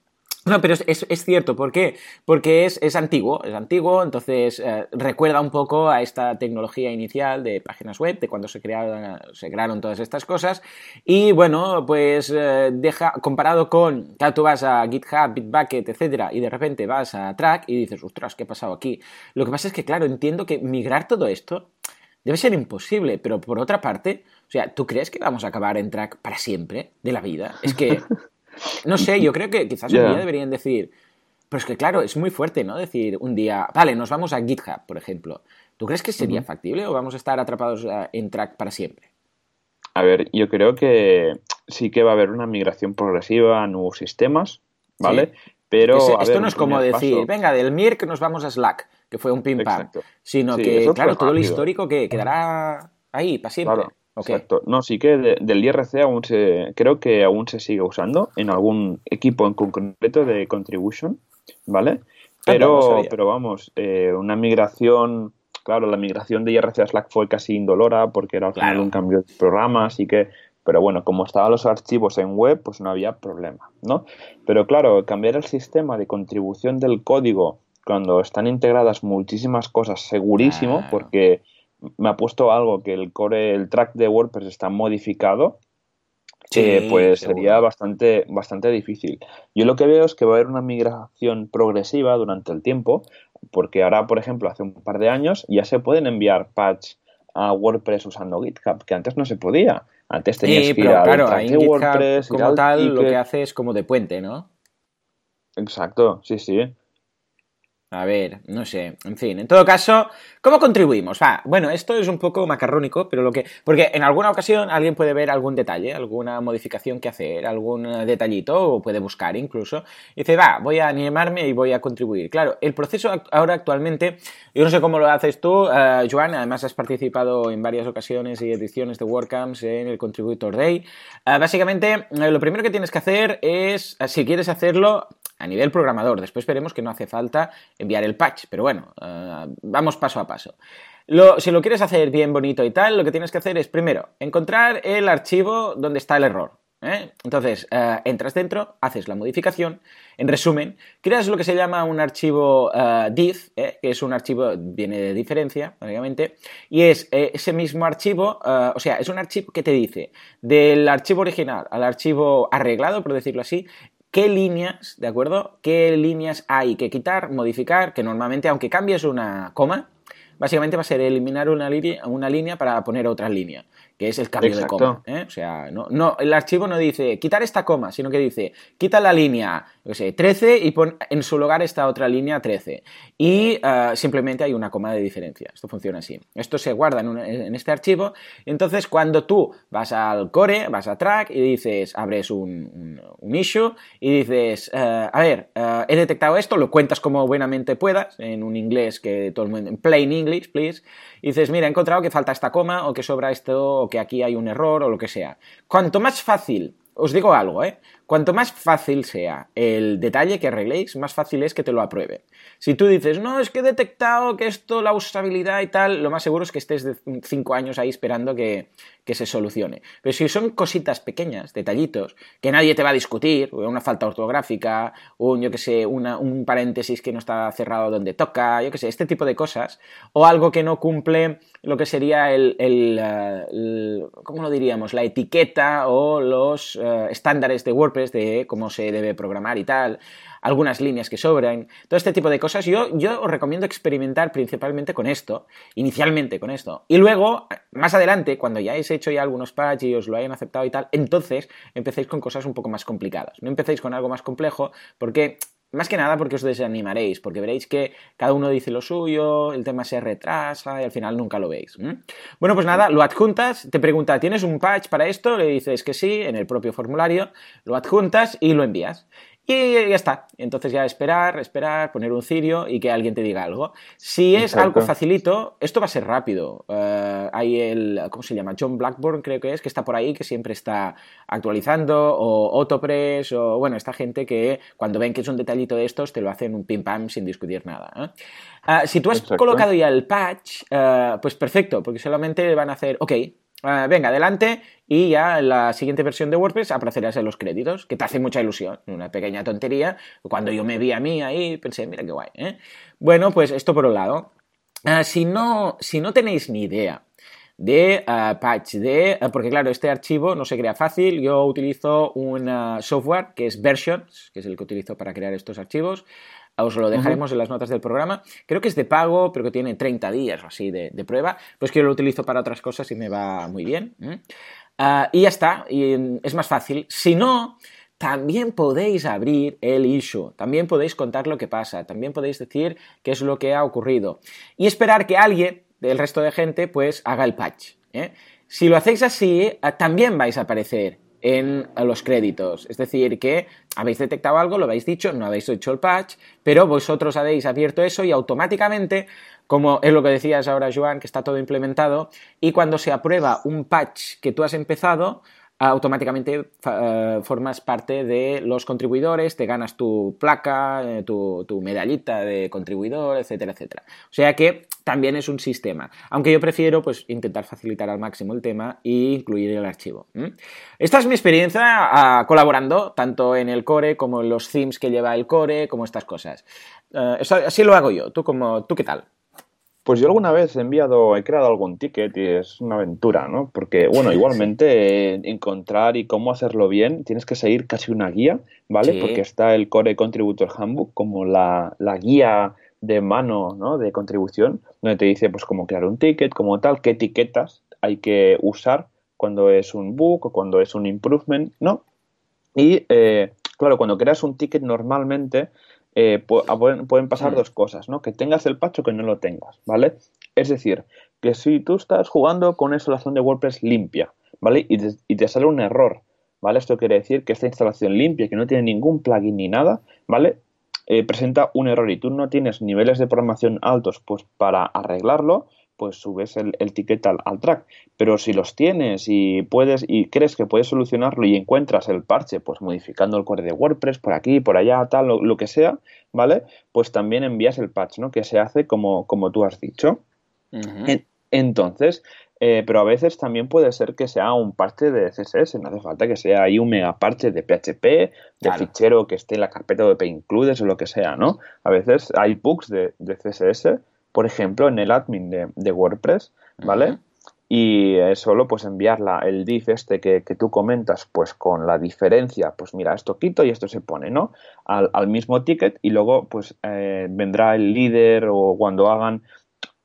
No, pero es, cierto, ¿por qué? Porque es, antiguo, es antiguo, entonces eh, recuerda un poco a esta tecnología inicial de páginas web, de cuando se crearon, se crearon todas estas cosas, y bueno, pues eh, deja, comparado con, claro, tú vas a GitHub, Bitbucket, etcétera, y de repente vas a Track y dices, ostras, ¿qué ha pasado aquí? Lo que pasa es que, claro, entiendo que migrar todo esto debe ser imposible, pero por otra parte, o sea, ¿tú crees que vamos a acabar en Track para siempre de la vida? Es que... No sé, yo creo que quizás un día deberían decir, pero es que claro, es muy fuerte, ¿no? Decir un día, vale, nos vamos a GitHub, por ejemplo. ¿Tú crees que sería factible o vamos a estar atrapados eh, en track para siempre? A ver, yo creo que sí que va a haber una migración progresiva a nuevos sistemas, ¿vale? Pero esto no es como decir, venga, del MIRC nos vamos a Slack, que fue un pim pam, sino que, claro, todo lo histórico que quedará ahí para siempre. Exacto. No, sí que del IRC aún se, creo que aún se sigue usando en algún equipo en concreto de contribution, ¿vale? Ah, pero, pero vamos, eh, una migración, claro, la migración de IRC a Slack fue casi indolora porque era al final un cambio de programa, así que, pero bueno, como estaban los archivos en web, pues no había problema, ¿no? Pero claro, cambiar el sistema de contribución del código cuando están integradas muchísimas cosas, segurísimo, porque me ha puesto algo que el core, el track de WordPress está modificado, eh, pues sería bastante, bastante difícil. Yo lo que veo es que va a haber una migración progresiva durante el tiempo, porque ahora, por ejemplo, hace un par de años ya se pueden enviar patch a WordPress usando GitHub, que antes no se podía. Antes tenías que ir al claro, track de WordPress como tal, lo que hace es como de puente, ¿no? Exacto, sí, sí. A ver, no sé, en fin, en todo caso, ¿cómo contribuimos? Ah, bueno, esto es un poco macarrónico, pero lo que... Porque en alguna ocasión alguien puede ver algún detalle, alguna modificación que hacer, algún detallito, o puede buscar incluso, y dice, va, voy a animarme y voy a contribuir. Claro, el proceso ahora actualmente, yo no sé cómo lo haces tú, uh, Joan, además has participado en varias ocasiones y ediciones de WordCamps en el Contributor Day. Uh, básicamente, uh, lo primero que tienes que hacer es, si quieres hacerlo, a nivel programador. Después veremos que no hace falta enviar el patch, pero bueno, eh, vamos paso a paso. si lo quieres hacer bien bonito y tal, lo que tienes que hacer es primero encontrar el archivo donde está el error. ¿eh? Entonces, eh, entras dentro, haces la modificación. En resumen, creas lo que se llama un archivo div, que es un archivo, viene de diferencia, obviamente, y es ese mismo archivo, o sea, es un archivo que te dice del archivo original al archivo arreglado, por decirlo así, qué líneas, ¿de acuerdo? ¿Qué líneas hay que quitar, modificar? Que normalmente, aunque cambies una coma, básicamente va a ser eliminar una, una línea para poner otra línea que es el cambio de coma. ¿eh? O sea, no, no, el archivo no dice quitar esta coma, sino que dice quita la línea yo sé, 13 y pon en su lugar esta otra línea 13. Y uh, simplemente hay una coma de diferencia. Esto funciona así. Esto se guarda en, un, en, este archivo. Entonces, cuando tú vas al core, vas a track y dices, abres un, un, un issue y dices, uh, a ver, uh, he detectado esto, lo cuentas como buenamente puedas, en un inglés que todo el mundo, en plain English, please. Y dices, mira, he encontrado que falta esta coma o que sobra esto que aquí hay un error o lo que sea. Cuanto más fácil, os digo algo, ¿eh? Cuanto más fácil sea el detalle que arregléis, más fácil es que te lo apruebe. Si tú dices, no, es que he detectado que esto, la usabilidad y tal, lo más seguro es que estés de cinco años ahí esperando que, que se solucione. Pero si son cositas pequeñas, detallitos, que nadie te va a discutir, una falta ortográfica, un, yo que sé, una, un paréntesis que no está cerrado donde toca, yo que sé, este tipo de cosas, o algo que no cumple lo que sería el, el ¿cómo lo diríamos? La etiqueta o los uh, estándares de WordPress de cómo se debe programar y tal, algunas líneas que sobran, todo este tipo de cosas. Yo, yo os recomiendo experimentar principalmente con esto, inicialmente con esto. Y luego, más adelante, cuando ya hayáis hecho ya algunos patches y os lo hayan aceptado y tal, entonces empecéis con cosas un poco más complicadas. No empecéis con algo más complejo porque más que nada porque os desanimaréis, porque veréis que cada uno dice lo suyo, el tema se retrasa y al final nunca lo veis. Bueno, pues nada, lo adjuntas, te pregunta, ¿tienes un patch para esto? Le dices que sí, en el propio formulario, lo adjuntas y lo envías. Y ya está. Entonces ya esperar, esperar, poner un cirio y que alguien te diga algo. Si es Exacto. algo facilito, esto va a ser rápido. Uh, hay el, ¿cómo se llama? John Blackburn creo que es, que está por ahí, que siempre está actualizando, o Autopress, o bueno, esta gente que cuando ven que es un detallito de estos, te lo hacen un pim pam sin discutir nada. ¿eh? Uh, si tú has Exacto. colocado ya el patch, uh, pues perfecto, porque solamente van a hacer, ok, Uh, venga, adelante y ya en la siguiente versión de WordPress aparecerás en los créditos, que te hace mucha ilusión, una pequeña tontería. Cuando yo me vi a mí ahí, pensé, mira qué guay. ¿eh? Bueno, pues esto por un lado. Uh, si, no, si no tenéis ni idea de uh, patch, de, porque claro, este archivo no se crea fácil, yo utilizo un software que es Versions, que es el que utilizo para crear estos archivos, os lo dejaremos uh -huh. en las notas del programa. Creo que es de pago, pero que tiene 30 días o así de, de prueba. Pues que yo lo utilizo para otras cosas y me va muy bien. ¿eh? Uh, y ya está, y es más fácil. Si no, también podéis abrir el issue, también podéis contar lo que pasa, también podéis decir qué es lo que ha ocurrido y esperar que alguien del resto de gente pues haga el patch. ¿eh? Si lo hacéis así, uh, también vais a aparecer en los créditos. Es decir, que habéis detectado algo, lo habéis dicho, no habéis hecho el patch, pero vosotros habéis abierto eso y automáticamente, como es lo que decías ahora, Joan, que está todo implementado, y cuando se aprueba un patch que tú has empezado, automáticamente uh, formas parte de los contribuidores, te ganas tu placa, eh, tu, medallita de contribuidor, etcétera, etcétera. O sea que también es un sistema, aunque yo prefiero pues intentar facilitar al máximo el tema e incluir el archivo. Esta es mi experiencia uh, colaborando tanto en el core como en los themes que lleva el core, como estas cosas. Eso, así lo hago yo. ¿Tú, como, ¿Tú qué tal? Pues yo alguna vez he enviado, he creado algún ticket y es una aventura, ¿no? Porque, bueno, igualmente eh, encontrar y cómo hacerlo bien, tienes que seguir casi una guía, ¿vale? Sí. Porque está el Core Contributor Handbook como la, la guía de mano, ¿no? De contribución, donde te dice, pues, cómo crear un ticket, como tal, qué etiquetas hay que usar cuando es un bug o cuando es un improvement, ¿no? Y, eh, claro, cuando creas un ticket normalmente eh, pueden pasar mm. dos cosas, ¿no? Que tengas el patch o que no lo tengas, ¿vale? Es decir, que si tú estás jugando con una instalación de WordPress limpia, ¿vale? Y te, y te, sale un error, ¿vale? Esto quiere decir que esta instalación limpia, que no tiene ningún plugin ni nada, ¿vale? Eh, presenta un error y tú no tienes niveles de programación altos, pues para arreglarlo, pues subes el, el ticket al, al, track. Pero si los tienes y puedes y crees que puedes solucionarlo y encuentras el parche, pues modificando el core de WordPress por aquí, por allá, tal, lo, lo que sea, ¿vale? Pues también envías el patch, ¿no? Que se hace como, como tú has dicho. Uh -huh. entonces, eh, pero a veces también puede ser que sea un parche de CSS, no hace falta que sea ahí un mega parche de PHP, de claro. fichero que esté en la carpeta de includes o lo que sea, ¿no? A veces hay bugs de, de CSS por ejemplo, en el admin de, de WordPress, ¿vale? Uh -huh. y solo pues enviar el div este que, tú comentas pues con la diferencia, pues mira, esto quito y esto se pone, ¿no? Al, mismo ticket y luego pues eh, vendrá el líder o cuando hagan,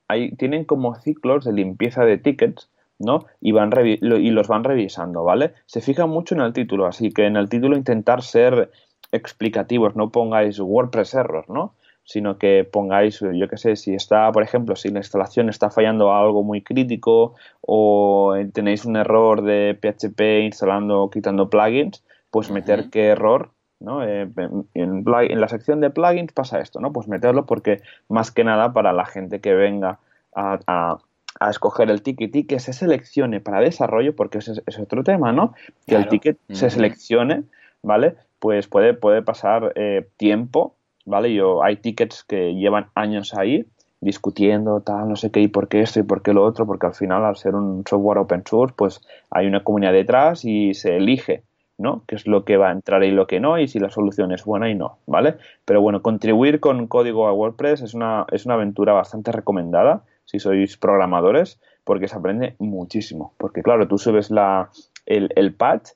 ahí tienen como ciclos de limpieza de tickets, ¿no? Y, van y los van revisando, ¿vale? Se fijan mucho en el título, así que en el título intentar ser explicativos, no pongáis WordPress error, ¿no? Sino que pongáis, yo qué sé, si está, por ejemplo, si la instalación está fallando algo muy crítico o tenéis un error de PHP instalando, quitando plugins, pues meter qué error, ¿no? Eh, en, la sección de plugins pasa esto, ¿no? Pues meterlo porque más que nada para la gente que venga a, escoger el ticket y que se seleccione para desarrollo, porque ese es, otro tema, ¿no? Que el ticket se seleccione, ¿vale? Pues puede, puede pasar eh, tiempo ¿vale? Yo, hay tickets que llevan años ahí discutiendo tal, no sé qué, y por qué esto y por qué lo otro, porque al final, al ser un software open source, pues hay una comunidad detrás y se elige, ¿no? Qué es lo que va a entrar y lo que no, y si la solución es buena y no, ¿vale? Pero bueno, contribuir con código a WordPress es una, es una aventura bastante recomendada si sois programadores, porque se aprende muchísimo. Porque claro, tú subes la, el, el patch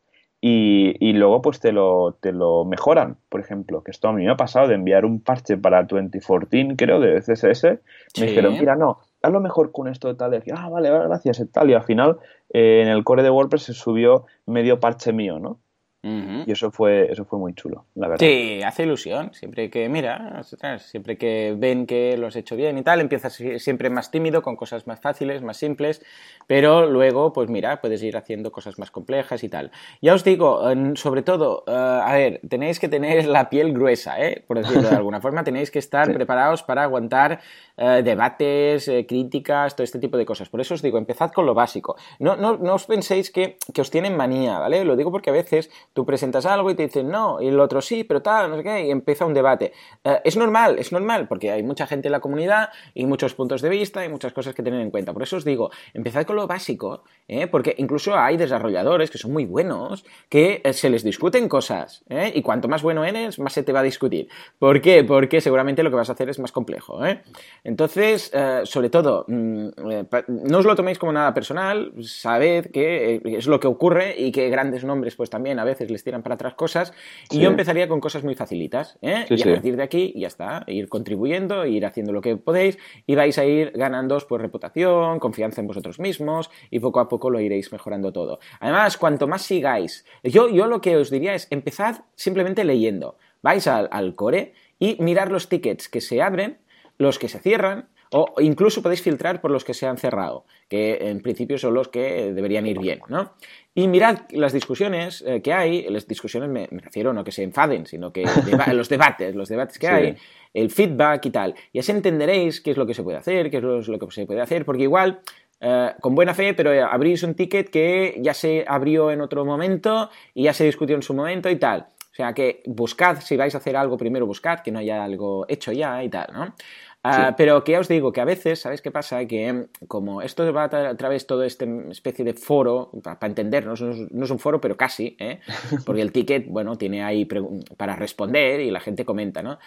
y, luego pues te lo, te lo mejoran, por ejemplo, que esto a mí me ha pasado de enviar un parche para 2014, creo, de CSS, me dijeron, mira, no, hazlo mejor con esto de tal, y ah, vale, vale, gracias, y tal, y al final eh, en el core de WordPress se subió medio parche mío, ¿no? Y eso fue, eso fue muy chulo, la verdad. Sí, hace ilusión. Siempre que, mira, siempre que ven que lo has hecho bien y tal, empiezas siempre más tímido, con cosas más fáciles, más simples, pero luego, pues mira, puedes ir haciendo cosas más complejas y tal. Ya os digo, sobre todo, eh, a ver, tenéis que tener la piel gruesa, ¿eh? por decirlo de alguna forma, tenéis que estar preparados para aguantar eh, debates, eh, críticas, todo este tipo de cosas. Por eso os digo, empezad con lo básico. No, no, no os penséis que, que os tienen manía, ¿vale? Lo digo porque a veces tú presentas algo y te dicen no, y el otro sí, pero tal, no sé qué, y empieza un debate. Eh, es normal, es normal, porque hay mucha gente en la comunidad y muchos puntos de vista y muchas cosas que tener en cuenta. Por eso os digo, empezad con lo básico, ¿eh? porque incluso hay desarrolladores que son muy buenos que eh, se les discuten cosas, y cuanto más bueno eres, más se te va a discutir. ¿Por qué? Porque seguramente lo que vas a hacer es más complejo. Entonces, sobre todo, mm, no os lo toméis como nada personal, sabed que es lo que ocurre y que grandes nombres pues también a veces les tiran para atrás cosas. Y yo empezaría con cosas muy facilitas. ¿eh? y a partir de aquí ya está, ir contribuyendo, ir haciendo lo que podéis y vais a ir ganando pues, reputación, confianza en vosotros mismos y poco a poco lo iréis mejorando todo. Además, cuanto más sigáis, yo, yo lo que os diría es empezad simplemente leyendo. Vais al, al core y mirar los tickets que se abren, los que se cierran, o incluso podéis filtrar por los que se han cerrado, que en principio son los que deberían ir bien, ¿no? Y mirad las discusiones eh, que hay, las discusiones me, refiero no que se enfaden, sino que los debates, los debates que hay, el feedback y tal. Y así entenderéis qué es lo que se puede hacer, qué es lo, que se puede hacer, porque igual, eh, con buena fe, pero abrís un ticket que ya se abrió en otro momento y ya se discutió en su momento y tal. O sea que buscad, si vais a hacer algo primero, buscad que no haya algo hecho ya y tal, ¿no? Ah, pero que ya os digo que a veces, ¿sabéis qué pasa? Que como esto va a, través de todo este especie de foro, para, entendernos, no es, un foro, pero casi, ¿eh? porque el ticket, bueno, tiene ahí para responder y la gente comenta, ¿no?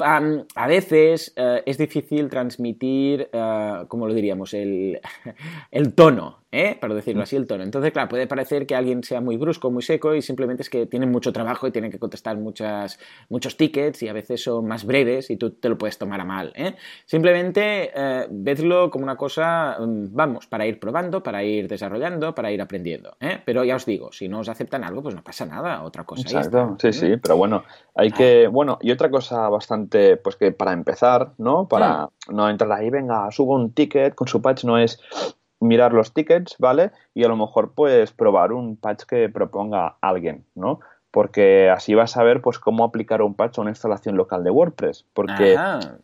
a veces eh, es difícil transmitir, uh, ¿cómo lo diríamos? El, el tono, ¿eh? para decirlo así, el tono. Entonces, claro, puede parecer que alguien sea muy brusco, muy seco y simplemente es que tienen mucho trabajo y tienen que contestar muchas, muchos tickets y a veces son más breves y tú te lo puedes tomar a mal. ¿eh? Simplemente eh, vedlo como una cosa, mm, vamos, para ir probando, para ir desarrollando, para ir aprendiendo. ¿eh? Pero ya os digo, si no os aceptan algo, pues no pasa nada, otra cosa. Exacto, sí, sí, pero bueno, hay que, bueno, y otra cosa bastante, pues que para empezar, ¿no? Para no entrar ahí, venga, subo un ticket con su patch, no es mirar los tickets, ¿vale? Y a lo mejor pues probar un patch que proponga alguien, ¿no? Porque así vas a ver pues cómo aplicar un patch a una instalación local de WordPress. Porque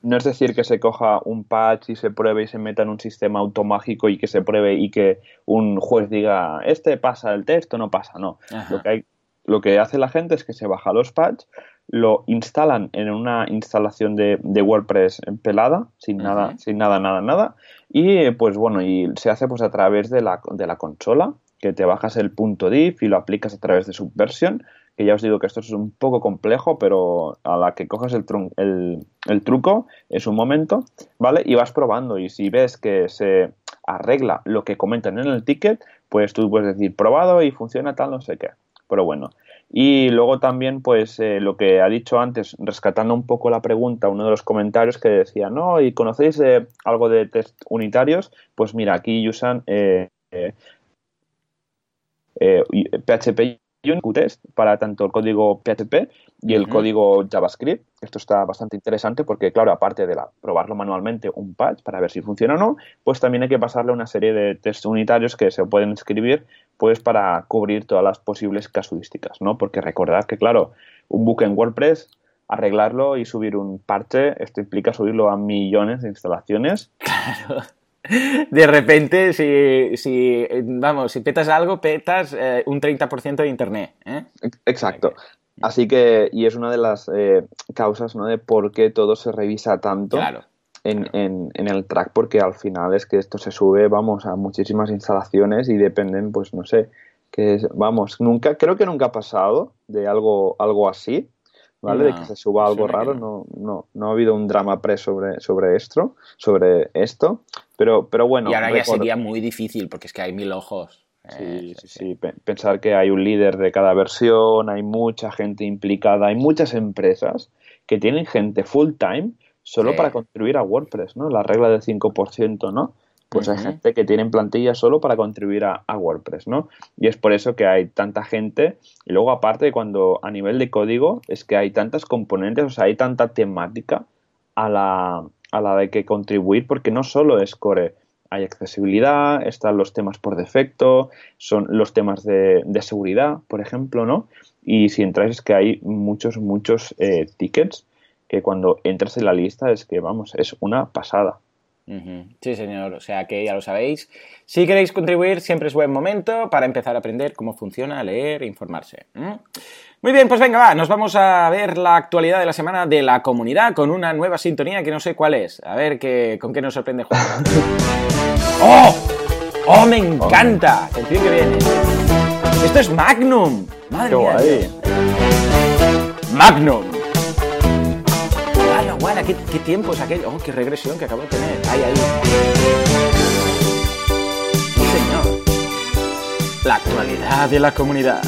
no es decir que se coja un patch y se pruebe y se meta en un sistema automágico y que se pruebe y que un juez diga, este pasa el texto, no pasa, no. Lo que, hay, lo que hace la gente es que se baja los patch, lo instalan en una instalación de, WordPress pelada, sin nada, sin nada, nada, nada, y pues bueno, y se hace pues a través de la, de la consola, que te bajas el punto div y lo aplicas a través de Subversion, que ya os digo que esto es un poco complejo, pero a la que coges el, el, el truco es un momento, ¿vale? Y vas probando y si ves que se arregla lo que comentan en el ticket, pues tú puedes decir probado y funciona tal, no sé qué. Pero bueno, y luego también, pues eh, lo que ha dicho antes, rescatando un poco la pregunta, uno de los comentarios que decía, no, ¿y conocéis eh, algo de test unitarios? Pues mira, aquí usan eh, PHP Qtest para tanto el código PHP y el código JavaScript. Esto está bastante interesante porque, claro, aparte de la, probarlo manualmente un patch para ver si funciona o no, pues también hay que pasarle una serie de test unitarios que se pueden escribir pues para cubrir todas las posibles casuísticas, ¿no? Porque recordad que, claro, un book en WordPress, arreglarlo y subir un parche, esto implica subirlo a millones de instalaciones. Claro de repente, si, si, vamos, si petas algo, petas eh, un 30% de internet. ¿eh? Exacto. Así que, y es una de las eh, causas ¿no? de por qué todo se revisa tanto en, en, en, el track, porque al final es que esto se sube, vamos, a muchísimas instalaciones y dependen, pues no sé, que vamos, nunca, creo que nunca ha pasado de algo, algo así. ¿vale? de que se suba algo raro, no, no, no ha habido un drama pre sobre, sobre esto, sobre esto, pero, pero bueno. Y ahora ya sería muy difícil porque es que hay mil ojos. Sí, eh, sí, sí, Pensar que hay un líder de cada versión, hay mucha gente implicada, hay muchas empresas que tienen gente full time solo para contribuir a WordPress, ¿no? La regla del 5%, ¿no? Pues hay gente que tiene plantilla solo para contribuir a, WordPress, ¿no? Y es por eso que hay tanta gente. Y luego, aparte, cuando a nivel de código, es que hay tantas componentes, o sea, hay tanta temática a la, a la de que contribuir, porque no solo es core, hay accesibilidad, están los temas por defecto, son los temas de, seguridad, por ejemplo, ¿no? Y si entráis es que hay muchos, muchos eh, tickets que cuando entras en la lista es que, vamos, es una pasada. Sí, señor. O sea que ya lo sabéis. Si queréis contribuir, siempre es buen momento para empezar a aprender cómo funciona, leer e informarse. Muy bien, pues venga, va. Nos vamos a ver la actualidad de la semana de la comunidad con una nueva sintonía que no sé cuál es. A ver qué, con qué nos sorprende Juan. ¡Oh! ¡Oh, me encanta! El tío que viene. Esto es Magnum. Madre mía. Magnum qué, qué tiempo es aquello. Oh, qué regresión que acabo de tener. Ahí, ahí. Sí, señor. La actualidad de la comunidad.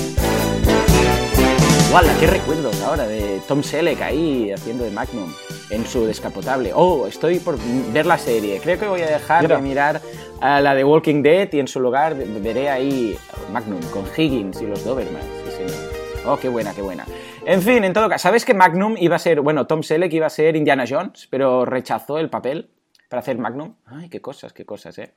¡Wala! ¡Qué recuerdos ahora de Tom Selleck ahí haciendo de Magnum en su descapotable! ¡Oh! Estoy por ver la serie. Creo que voy a dejar de mirar a la de Walking Dead y en su lugar veré ahí Magnum con Higgins y los Dobermans. Sí, señor. ¡Oh, qué buena, qué buena! En fin, en todo caso, ¿sabes que Magnum iba a ser, bueno, Tom Selleck iba a ser Indiana Jones, pero rechazó el papel para hacer Magnum? Ay, qué cosas, qué cosas, ¿eh?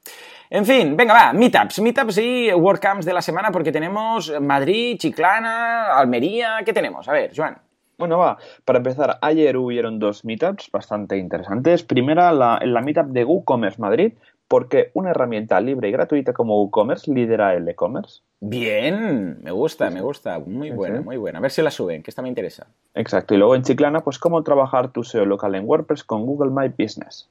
En fin, venga, va, meetups, meetups y WordCamps de la semana porque tenemos Madrid, Chiclana, Almería, ¿qué tenemos? A ver, Joan. Bueno, va, para empezar, ayer hubieron dos meetups bastante interesantes. Primera, la, la meetup de WooCommerce Madrid, porque una herramienta libre y gratuita como WooCommerce lidera el e-commerce. Bien, me gusta, me gusta. Muy buena, muy buena. A ver si la suben, que esta me interesa. Exacto. Y luego en Chiclana, pues cómo trabajar tu SEO local en WordPress con Google My Business.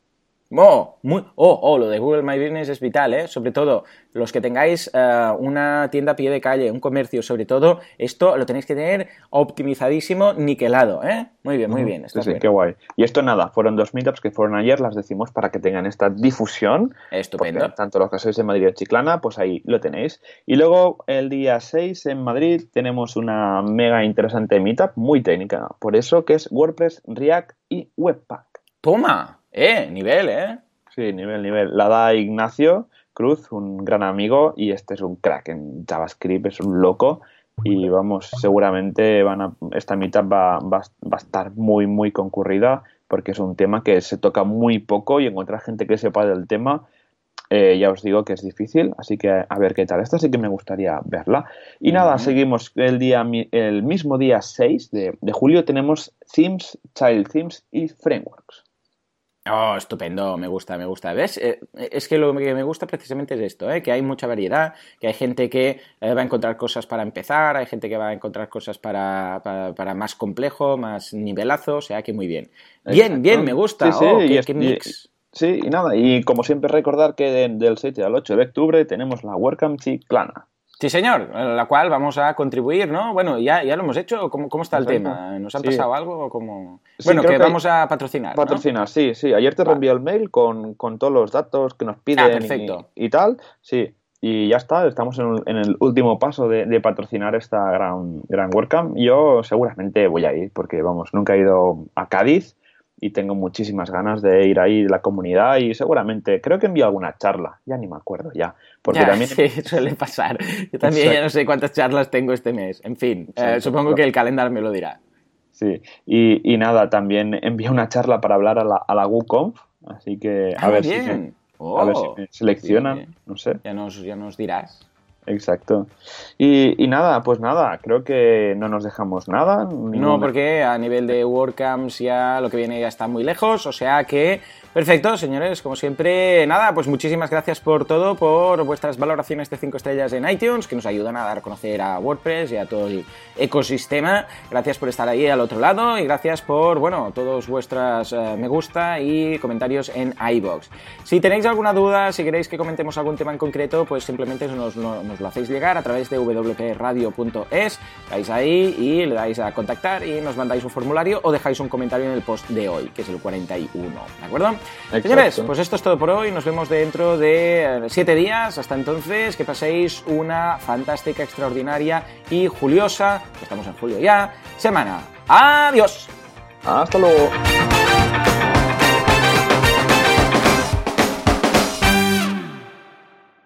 Oh, muy, oh, oh, lo de Google My Business es vital, ¿eh? Sobre todo los que tengáis eh, una tienda a pie de calle, un comercio, sobre todo, esto lo tenéis que tener optimizadísimo, niquelado, ¿eh? Muy bien, muy bien. sí, qué guay. Y esto nada, fueron dos meetups que fueron ayer, las decimos para que tengan esta difusión. Estupendo. Tanto los que sois de Madrid o Chiclana, pues ahí lo tenéis. Y luego el día 6 en Madrid tenemos una mega interesante meetup, muy técnica, por eso que es WordPress, React y Webpack. ¡Toma! Eh, nivel, ¿eh? Sí, nivel, nivel. La da Ignacio Cruz, un gran amigo, y este es un crack en JavaScript, es un loco. Y vamos, seguramente van a, esta mitad va, va, a estar muy, muy concurrida porque es un tema que se toca muy poco y encontrar gente que sepa del tema, eh, ya os digo que es difícil, así que a ver qué tal. Esta sí que me gustaría verla. Y nada, seguimos el, día, el mismo día 6 de, de julio tenemos Themes, Child Themes y Frameworks. Oh, estupendo, me gusta, me gusta. ¿Ves? Eh, es que lo que me gusta precisamente es esto, ¿eh? que hay mucha variedad, que hay gente que eh, va a encontrar cosas para empezar, hay gente que va a encontrar cosas para, para, más complejo, más nivelazo, o sea que muy bien. Bien, bien, me gusta. Sí, oh, qué, mix. sí, y nada, y como siempre recordar que del 7 al 8 de octubre tenemos la WordCamp Chiclana. Sí, señor, la cual vamos a contribuir, ¿no? Bueno, ya, ya lo hemos hecho. ¿Cómo, cómo está el Exacto. tema? ¿Nos han Sí. pasado algo? o cómo? Sí, bueno, que que vamos a patrocinar. ¿no? Patrocinar, sí, sí. Ayer te reenvié el mail con, con todos los datos que nos piden Ah, y, y tal. Sí, y ya está, estamos en, en el último paso de, de patrocinar esta gran, gran WordCamp. Yo seguramente voy a ir, porque vamos, nunca he ido a Cádiz y tengo muchísimas ganas de ir ahí de la comunidad y seguramente, creo que envío alguna charla, ya ni me acuerdo ya. Porque Ya, también sí, suele pasar. Yo también ya no sé cuántas charlas tengo este mes. En fin, eh, supongo que el calendario me lo dirá. Sí, y, y nada, también envié una charla para hablar a la, a la WooConf, así que a Ah, ver si me, Oh, a ver si me seleccionan, sí. no sé. Ya nos, ya nos dirás. Exacto. Y, y nada, pues nada, creo que no nos dejamos nada. No, porque a nivel de WordCamps ya lo que viene ya está muy lejos, o sea que perfecto, señores, como siempre, nada, pues muchísimas gracias por todo, por vuestras valoraciones de 5 estrellas en iTunes, que nos ayudan a dar a conocer a WordPress y a todo el ecosistema. Gracias por estar ahí al otro lado y gracias por, bueno, todos vuestras eh, me gusta y comentarios en iBox. Si tenéis alguna duda, si queréis que comentemos algún tema en concreto, pues simplemente nos, lo hacéis llegar a través de wpradio.es, vais ahí y le dais a contactar y nos mandáis un formulario o dejáis un comentario en el post de hoy, que es el 41, ¿de acuerdo? Señores, pues esto es todo por hoy, nos vemos dentro de 7 días, hasta entonces, que paséis una fantástica, extraordinaria y juliosa, estamos en julio ya, semana. ¡Adiós! Hasta luego.